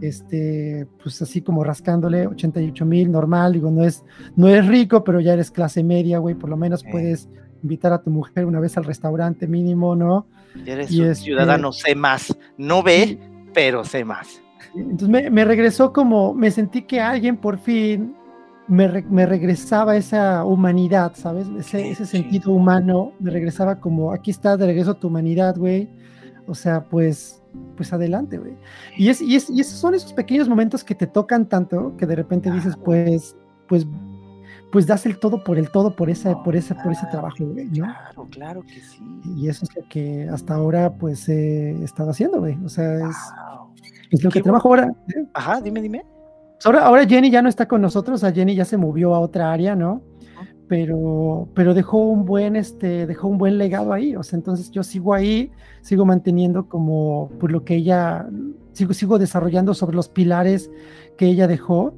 [SPEAKER 1] este, pues así como rascándole, 88 mil, normal, digo, no es, no es rico, pero ya eres clase media, güey, por lo menos puedes invitar a tu mujer una vez al restaurante mínimo, ¿no?
[SPEAKER 2] eres un este ciudadano, sé más. No ve, pero sé más.
[SPEAKER 1] Entonces me, regresó como, me sentí que alguien por fin me, regresaba esa humanidad, ¿sabes? Ese, ese sentido humano, me regresaba como, aquí está, de regreso tu humanidad, güey. O sea, pues, pues adelante, güey. Y, es, y, es, y esos son esos pequeños momentos que te tocan tanto que de repente dices, pues, pues pues das el todo por el todo por esa, por esa, por ese trabajo, güey, ¿no?
[SPEAKER 2] Claro, claro que sí.
[SPEAKER 1] Y eso es lo que hasta ahora, pues, he estado haciendo, güey. O sea, es, lo que trabajo ahora.
[SPEAKER 2] ¿eh? Ajá, dime, dime.
[SPEAKER 1] Pues ahora, ahora Jenny ya no está con nosotros, a Jenny ya se movió a otra área, ¿no? pero, pero dejó un buen, este, dejó un buen legado ahí, o sea, entonces yo sigo ahí, sigo manteniendo como por pues, lo que ella, sigo, sigo desarrollando sobre los pilares que ella dejó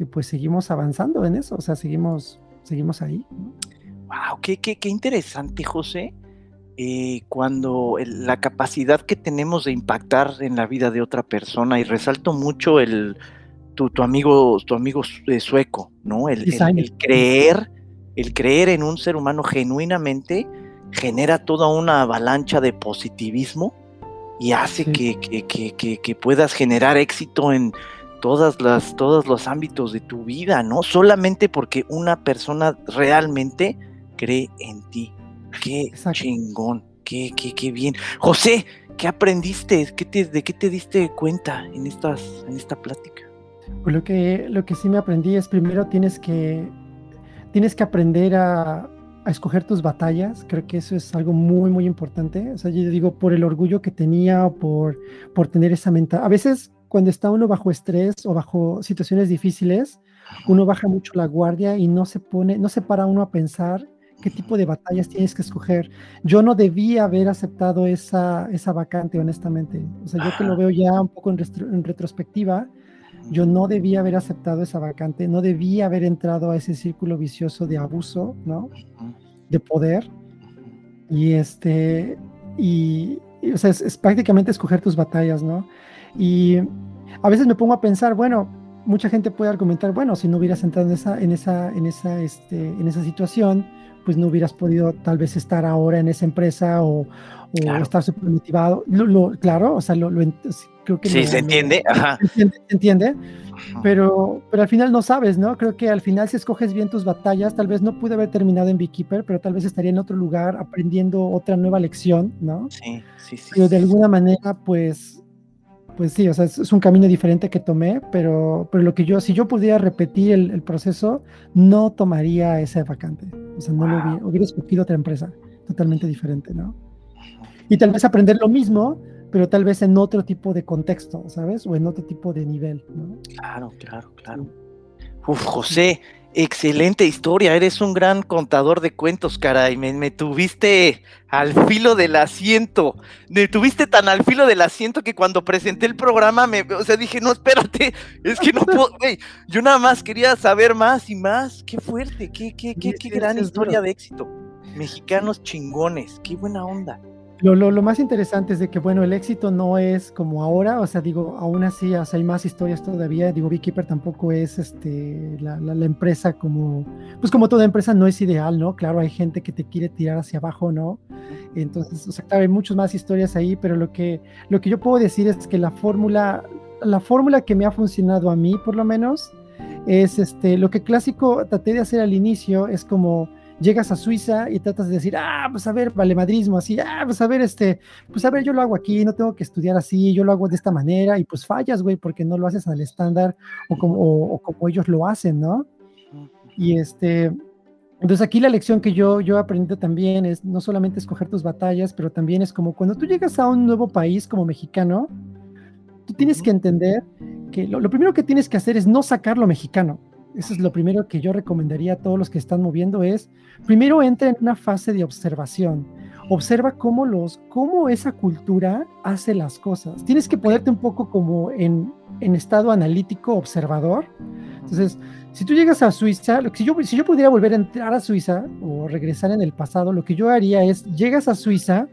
[SPEAKER 1] y pues seguimos avanzando en eso, o sea, seguimos, seguimos ahí.
[SPEAKER 2] Wow, qué, qué, qué interesante, José. Eh, cuando la capacidad que tenemos de impactar en la vida de otra persona, y resalto mucho el tu, amigo, tu amigo eh, sueco, ¿no? el creer el creer en un ser humano genuinamente genera toda una avalancha de positivismo y hace que, que, puedas generar éxito en todas las, todos los ámbitos de tu vida, ¿no? Solamente porque una persona realmente cree en ti. Qué chingón, qué, qué, qué bien. José, ¿qué aprendiste? ¿Qué te, ¿De qué te diste cuenta en, estas, en esta plática?
[SPEAKER 1] Pues lo que, lo que sí me aprendí es primero tienes que tienes que aprender a, escoger tus batallas. Creo que eso es algo muy, muy importante. O sea, yo digo, por el orgullo que tenía, por, por tener esa mentalidad. A veces, cuando está uno bajo estrés o bajo situaciones difíciles, uno baja mucho la guardia y no se pone, no se para uno a pensar qué tipo de batallas tienes que escoger. Yo no debía haber aceptado esa, esa vacante, honestamente. O sea, yo que lo veo ya un poco en, en retrospectiva, yo no debía haber aceptado esa vacante, no debía haber entrado a ese círculo vicioso de abuso, ¿no? De poder. Y este, y, o sea, es, prácticamente escoger tus batallas, ¿no? Y a veces me pongo a pensar, bueno, mucha gente puede argumentar, bueno, si no hubieras entrado en esa, en esa, en esa, este, en esa situación, pues no hubieras podido tal vez estar ahora en esa empresa o, estar súper motivado. claro, o sea, lo, creo que...
[SPEAKER 2] Sí, se entiende, ajá.
[SPEAKER 1] Se entiende, pero, pero al final no sabes, ¿no? Creo que al final si escoges bien tus batallas, tal vez no pude haber terminado en Beekeeper, pero tal vez estaría en otro lugar aprendiendo otra nueva lección, ¿no?
[SPEAKER 2] Sí, sí, sí.
[SPEAKER 1] Pero de alguna manera, pues, pues sí, o sea, es, un camino diferente que tomé, pero, pero lo que yo, si yo pudiera repetir el, proceso, no tomaría ese vacante. O sea, no lo hubiera, hubiera escogido otra empresa totalmente diferente, ¿no? Y tal vez aprender lo mismo, pero tal vez en otro tipo de contexto, ¿sabes? O en otro tipo de nivel, ¿no?
[SPEAKER 2] Claro, claro, claro. Uf, José, excelente historia, eres un gran contador de cuentos, caray, me, me, tuviste al filo del asiento, me tuviste tan al filo del asiento que cuando presenté el programa, me, o sea, dije, no, espérate, es que no puedo, güey, yo nada más quería saber más y más, qué fuerte, qué, qué, qué, qué gran historia de éxito, mexicanos chingones, qué buena onda.
[SPEAKER 1] Lo, lo, más interesante es de que, bueno, el éxito no es como ahora, o sea, digo, aún así, hay más historias todavía, digo, Beekeeper tampoco es este, la, la, empresa como, pues como toda empresa no es ideal, ¿no? Claro, hay gente que te quiere tirar hacia abajo, ¿no? Entonces, o sea, claro, hay muchas más historias ahí, pero lo que, lo que yo puedo decir es que la fórmula, la fórmula que me ha funcionado a mí, por lo menos, es este, lo que clásico traté de hacer al inicio, es como llegas a Suiza y tratas de decir, ah, pues a ver, vale madrismo, así, ah, pues a ver, este, pues a ver, yo lo hago aquí, no tengo que estudiar así, yo lo hago de esta manera, y pues fallas, güey, porque no lo haces al estándar o como, o, como ellos lo hacen, ¿no? Y este, entonces aquí la lección que yo, yo he aprendido también es no solamente escoger tus batallas, pero también es como cuando tú llegas a un nuevo país como mexicano, tú tienes que entender que lo, lo primero que tienes que hacer es no sacar lo mexicano eso es lo primero que yo recomendaría a todos los que están moviendo es, primero entra en una fase de observación. Observa cómo, los, cómo esa cultura hace las cosas. Tienes que ponerte un poco como en, en estado analítico, observador. Entonces, si tú llegas a Suiza, si, yo, si yo pudiera volver a entrar a Suiza o regresar en el pasado, lo que yo haría es, llegas a Suiza,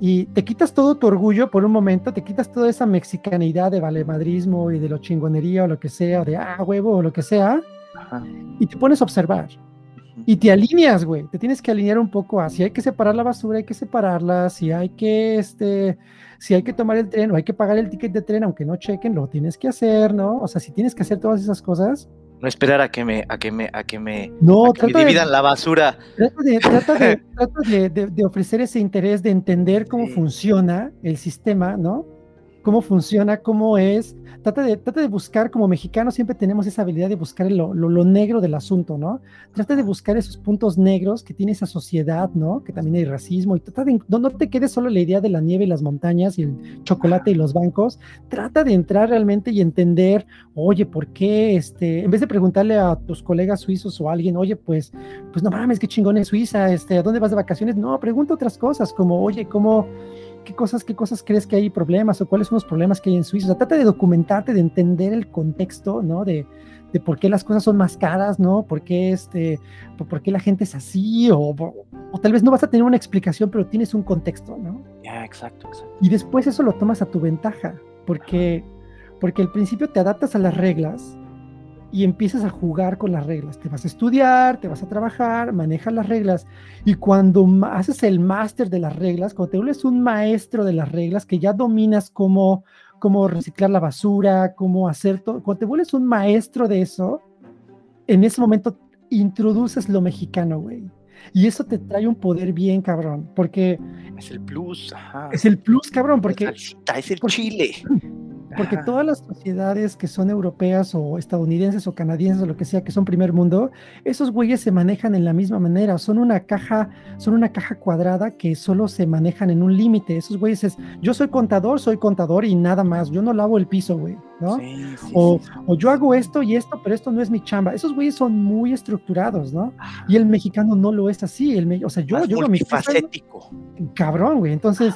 [SPEAKER 1] y te quitas todo tu orgullo por un momento, te quitas toda esa mexicanidad de valemadrismo y de lo chingonería o lo que sea, de ah, huevo o lo que sea, y te pones a observar. Y te alineas, güey. Te tienes que alinear un poco a si hay que separar la basura, hay que separarla, si hay que, este, si hay que tomar el tren o hay que pagar el ticket de tren, aunque no chequen, lo tienes que hacer, ¿no? O sea, si tienes que hacer todas esas cosas,
[SPEAKER 2] no esperar a que me, a que me, a que me,
[SPEAKER 1] no,
[SPEAKER 2] dividan la basura.
[SPEAKER 1] Trata, de, de, ofrecer ese interés de entender cómo funciona el sistema, ¿no? Cómo funciona, cómo es. Trata de, trata de buscar, como mexicanos siempre tenemos esa habilidad de buscar lo, lo, negro del asunto, ¿no? Trata de buscar esos puntos negros que tiene esa sociedad, ¿no? Que también hay racismo y trata de, no, no te quedes solo la idea de la nieve y las montañas y el chocolate y los bancos. Trata de entrar realmente y entender, oye, ¿por qué? Este, en vez de preguntarle a tus colegas suizos o a alguien, oye, pues, pues no mames, qué chingón es Suiza, este, ¿a dónde vas de vacaciones? No, pregunta otras cosas como, oye, ¿cómo? Qué cosas, qué cosas crees que hay problemas o cuáles son los problemas que hay en Suiza. O sea, trata de documentarte, de entender el contexto, ¿no? De, de por qué las cosas son más caras, ¿no? ¿Por qué, este, por, qué la gente es así? O, o, tal vez no vas a tener una explicación, pero tienes un contexto, ¿no?
[SPEAKER 2] Ya, exacto, exacto.
[SPEAKER 1] Y después eso lo tomas a tu ventaja, porque, porque al principio te adaptas a las reglas y empiezas a jugar con las reglas. Te vas a estudiar, te vas a trabajar, manejas las reglas. Y cuando haces el máster de las reglas, cuando te vuelves un maestro de las reglas, que ya dominas cómo, cómo reciclar la basura, cómo hacer todo, cuando te vuelves un maestro de eso, en ese momento introduces lo mexicano, güey. Y eso te trae un poder bien cabrón, porque...
[SPEAKER 2] Es el plus, ajá.
[SPEAKER 1] Es el plus, cabrón, porque...
[SPEAKER 2] Es el chile.
[SPEAKER 1] Porque todas las sociedades que son europeas o estadounidenses o canadienses o lo que sea, que son primer mundo, esos güeyes se manejan en la misma manera. Son una caja, son una caja cuadrada que solo se manejan en un límite. Esos güeyes es, yo soy contador, soy contador y nada más. Yo no lavo el piso, güey, ¿no? o, o, yo hago esto y esto, pero esto no es mi chamba. Esos güeyes son muy estructurados, ¿no? Y el mexicano no lo es así. El, o sea, yo, yo
[SPEAKER 2] mi facético.
[SPEAKER 1] Cabrón, güey. Entonces,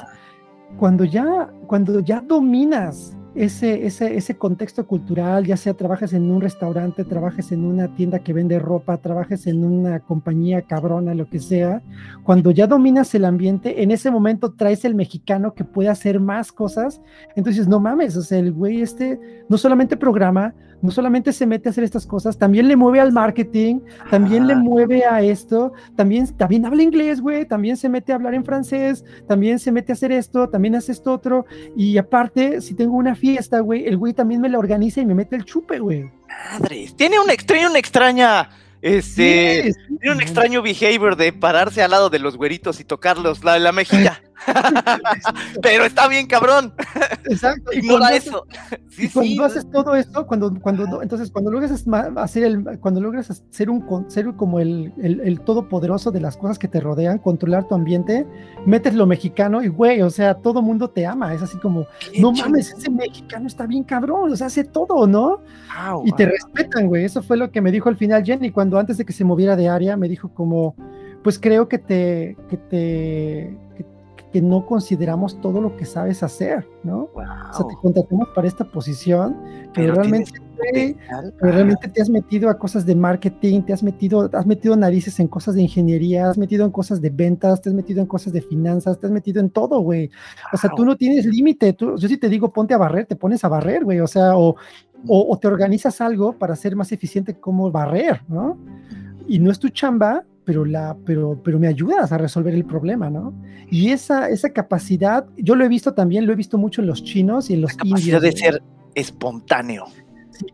[SPEAKER 1] cuando ya, cuando ya dominas ese, ese, ese contexto cultural, ya sea trabajes en un restaurante, trabajes en una tienda que vende ropa, trabajes en una compañía cabrona, lo que sea, cuando ya dominas el ambiente, en ese momento traes el mexicano que puede hacer más cosas, entonces no mames, o sea, el güey este no solamente programa, no solamente se mete a hacer estas cosas, también le mueve al marketing, también le mueve a esto, también, también habla inglés, güey, también se mete a hablar en francés, también se mete a hacer esto, también hace esto otro, y aparte, si tengo una fiesta, güey, el güey también me la organiza y me mete el chupe, güey.
[SPEAKER 2] Madres, tiene una, extraña, una extraña este, tiene un extraño behavior de pararse al lado de los güeritos y tocarlos la, la mejilla. Pero está bien, cabrón.
[SPEAKER 1] Exacto.
[SPEAKER 2] Ignora eso.
[SPEAKER 1] y cuando haces todo esto, cuando, cuando, entonces, cuando logras hacer el, cuando logras ser un, ser como el, el, el, todopoderoso de las cosas que te rodean, controlar tu ambiente, metes lo mexicano y, güey, o sea, todo mundo te ama. Es así como, no mames, ese mexicano está bien cabrón, o sea, hace todo, ¿no? y te respetan, güey. Eso fue lo que me dijo al final Jenny, cuando antes de que se moviera de área, me dijo como, pues creo que te, que te, que no consideramos todo lo que sabes hacer, ¿no? O sea, te contratamos para esta posición, pero, realmente, realmente te has metido a cosas de marketing, te has metido, has metido narices en cosas de ingeniería, has metido en cosas de ventas, te has metido en cosas de finanzas, te has metido en todo, güey. O sea, tú no tienes límite, yo sí te digo, ponte a barrer, te pones a barrer, güey, o sea, o, o, o te organizas algo para ser más eficiente como barrer, ¿no? Y no es tu chamba, pero, la, pero, pero me ayudas a resolver el problema, ¿no? Y esa, esa capacidad, yo lo he visto también, lo he visto mucho en los chinos y en los
[SPEAKER 2] la capacidad de ser espontáneo.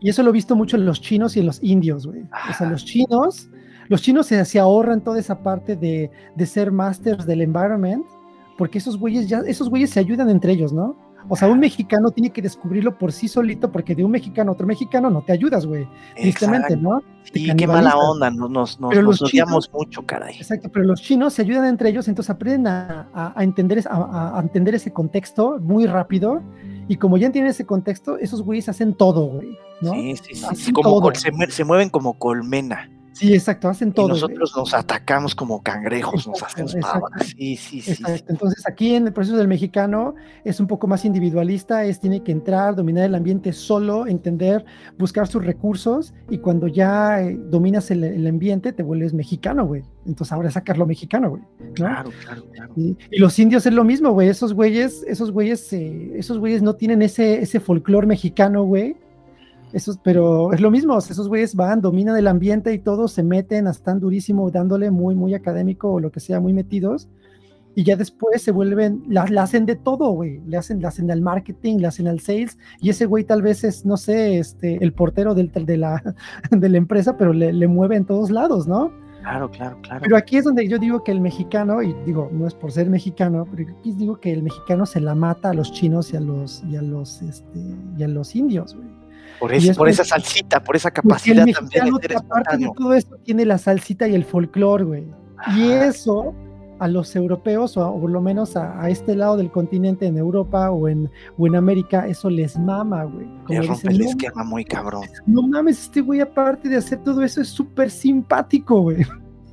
[SPEAKER 1] y eso lo he visto mucho en los chinos y en los indios, güey. O sea, los chinos, los chinos se, se ahorran toda esa parte de, de ser masters del environment, porque esos güeyes ya, esos güeyes se ayudan entre ellos, ¿no? O sea, un mexicano tiene que descubrirlo por sí solito, porque de un mexicano a otro mexicano no te ayudas, güey. Tristemente, ¿no?
[SPEAKER 2] Sí, qué mala onda, nos, nos, nos, odiamos mucho, caray.
[SPEAKER 1] Exacto, pero los chinos se ayudan entre ellos, entonces aprenden a, a, entender, a, a, entender ese contexto muy rápido. Y como ya entienden ese contexto, esos güeyes hacen todo, güey. ¿no?
[SPEAKER 2] Sí, sí, sí. Como se, se, mueven como colmena.
[SPEAKER 1] Sí, exacto, hacen todo. Y
[SPEAKER 2] nosotros nos atacamos como cangrejos, nos hacemos Sí, sí, sí,
[SPEAKER 1] Entonces, aquí en el proceso del mexicano es un poco más individualista, es tiene que entrar, dominar el ambiente solo, entender, buscar sus recursos y cuando ya eh, dominas el, ambiente te vuelves mexicano, güey. Entonces ahora es sacarlo mexicano, güey.
[SPEAKER 2] Claro, claro, claro.
[SPEAKER 1] Y, los indios es lo mismo, güey. Esos güeyes, esos güeyes, eh, esos güeyes no tienen ese, ese folclore mexicano, güey esos, pero es lo mismo, esos güeyes van, dominan el ambiente y todos se meten, están durísimo, dándole muy, muy académico o lo que sea, muy metidos. Y ya después se vuelven, la, hacen de todo, güey. Le hacen, le hacen al marketing, le hacen al sales. Y ese güey tal vez es, no sé, este, el portero del, de, la, de la empresa, pero le, le mueve en todos lados, ¿no?
[SPEAKER 2] Claro, claro, claro.
[SPEAKER 1] Pero aquí es donde yo digo que el mexicano, y digo, no es por ser mexicano, pero aquí digo que el mexicano se la mata a los chinos y a los, y a los, este, y a los indios, güey.
[SPEAKER 2] Por,
[SPEAKER 1] es
[SPEAKER 2] por esa salsita, por esa capacidad
[SPEAKER 1] el
[SPEAKER 2] también de ser
[SPEAKER 1] aparte de
[SPEAKER 2] espontáneo.
[SPEAKER 1] todo esto, tiene la salsita y el folclore, güey. Y eso a los europeos, o, a- o por lo menos a, a este lado del continente, en Europa o en, o en América, eso les mama, güey. Como
[SPEAKER 2] rompe
[SPEAKER 1] dicen,
[SPEAKER 2] el
[SPEAKER 1] no,
[SPEAKER 2] esquema muy cabrón.
[SPEAKER 1] no mames, este güey, aparte de hacer todo eso, es súper simpático, güey.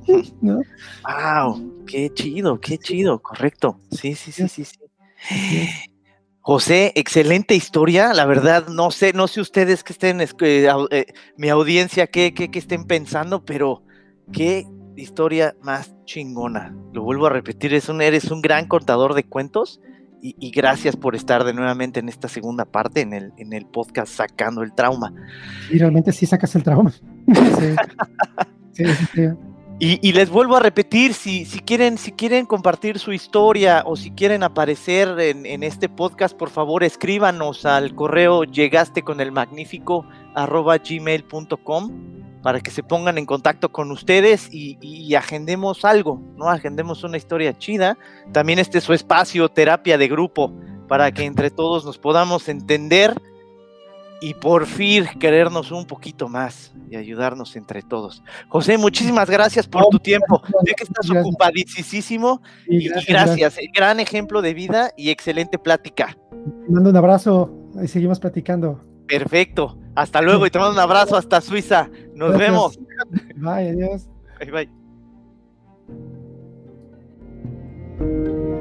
[SPEAKER 1] ¿No?
[SPEAKER 2] Wow, qué chido, qué chido, correcto. Sí, sí, sí, sí, sí. José, excelente historia. La verdad, no sé, no sé ustedes que estén, es- eh, eh, mi audiencia, qué, qué, qué estén pensando, pero qué historia más chingona. Lo vuelvo a repetir, eres un gran contador de cuentos y, gracias por estar de nuevamente en esta segunda parte, en el, en el podcast Sacando el Trauma.
[SPEAKER 1] Y realmente sí sacas el trauma. Sí, sí, sí.
[SPEAKER 2] Y, les vuelvo a repetir, si, quieren, si quieren compartir su historia o si quieren aparecer en, este podcast, por favor escríbanos al correo llegaste con el magnífico arroba para que se pongan en contacto con ustedes y, y agendemos algo, ¿no? Agendemos una historia chida. También este es su espacio, terapia de grupo, para que entre todos nos podamos entender y por fin querernos un poquito más y ayudarnos entre todos. José, muchísimas gracias por
[SPEAKER 1] No,
[SPEAKER 2] tu tiempo. Sé que estás
[SPEAKER 1] gracias.
[SPEAKER 2] ocupadísimo Y gracias. eh, Gran ejemplo de vida y excelente plática.
[SPEAKER 1] Te mando un abrazo y seguimos platicando.
[SPEAKER 2] Perfecto. Hasta luego y te mando un abrazo hasta Suiza. Nos
[SPEAKER 1] Gracias.
[SPEAKER 2] vemos.
[SPEAKER 1] Bye, adiós.
[SPEAKER 2] Bye, bye.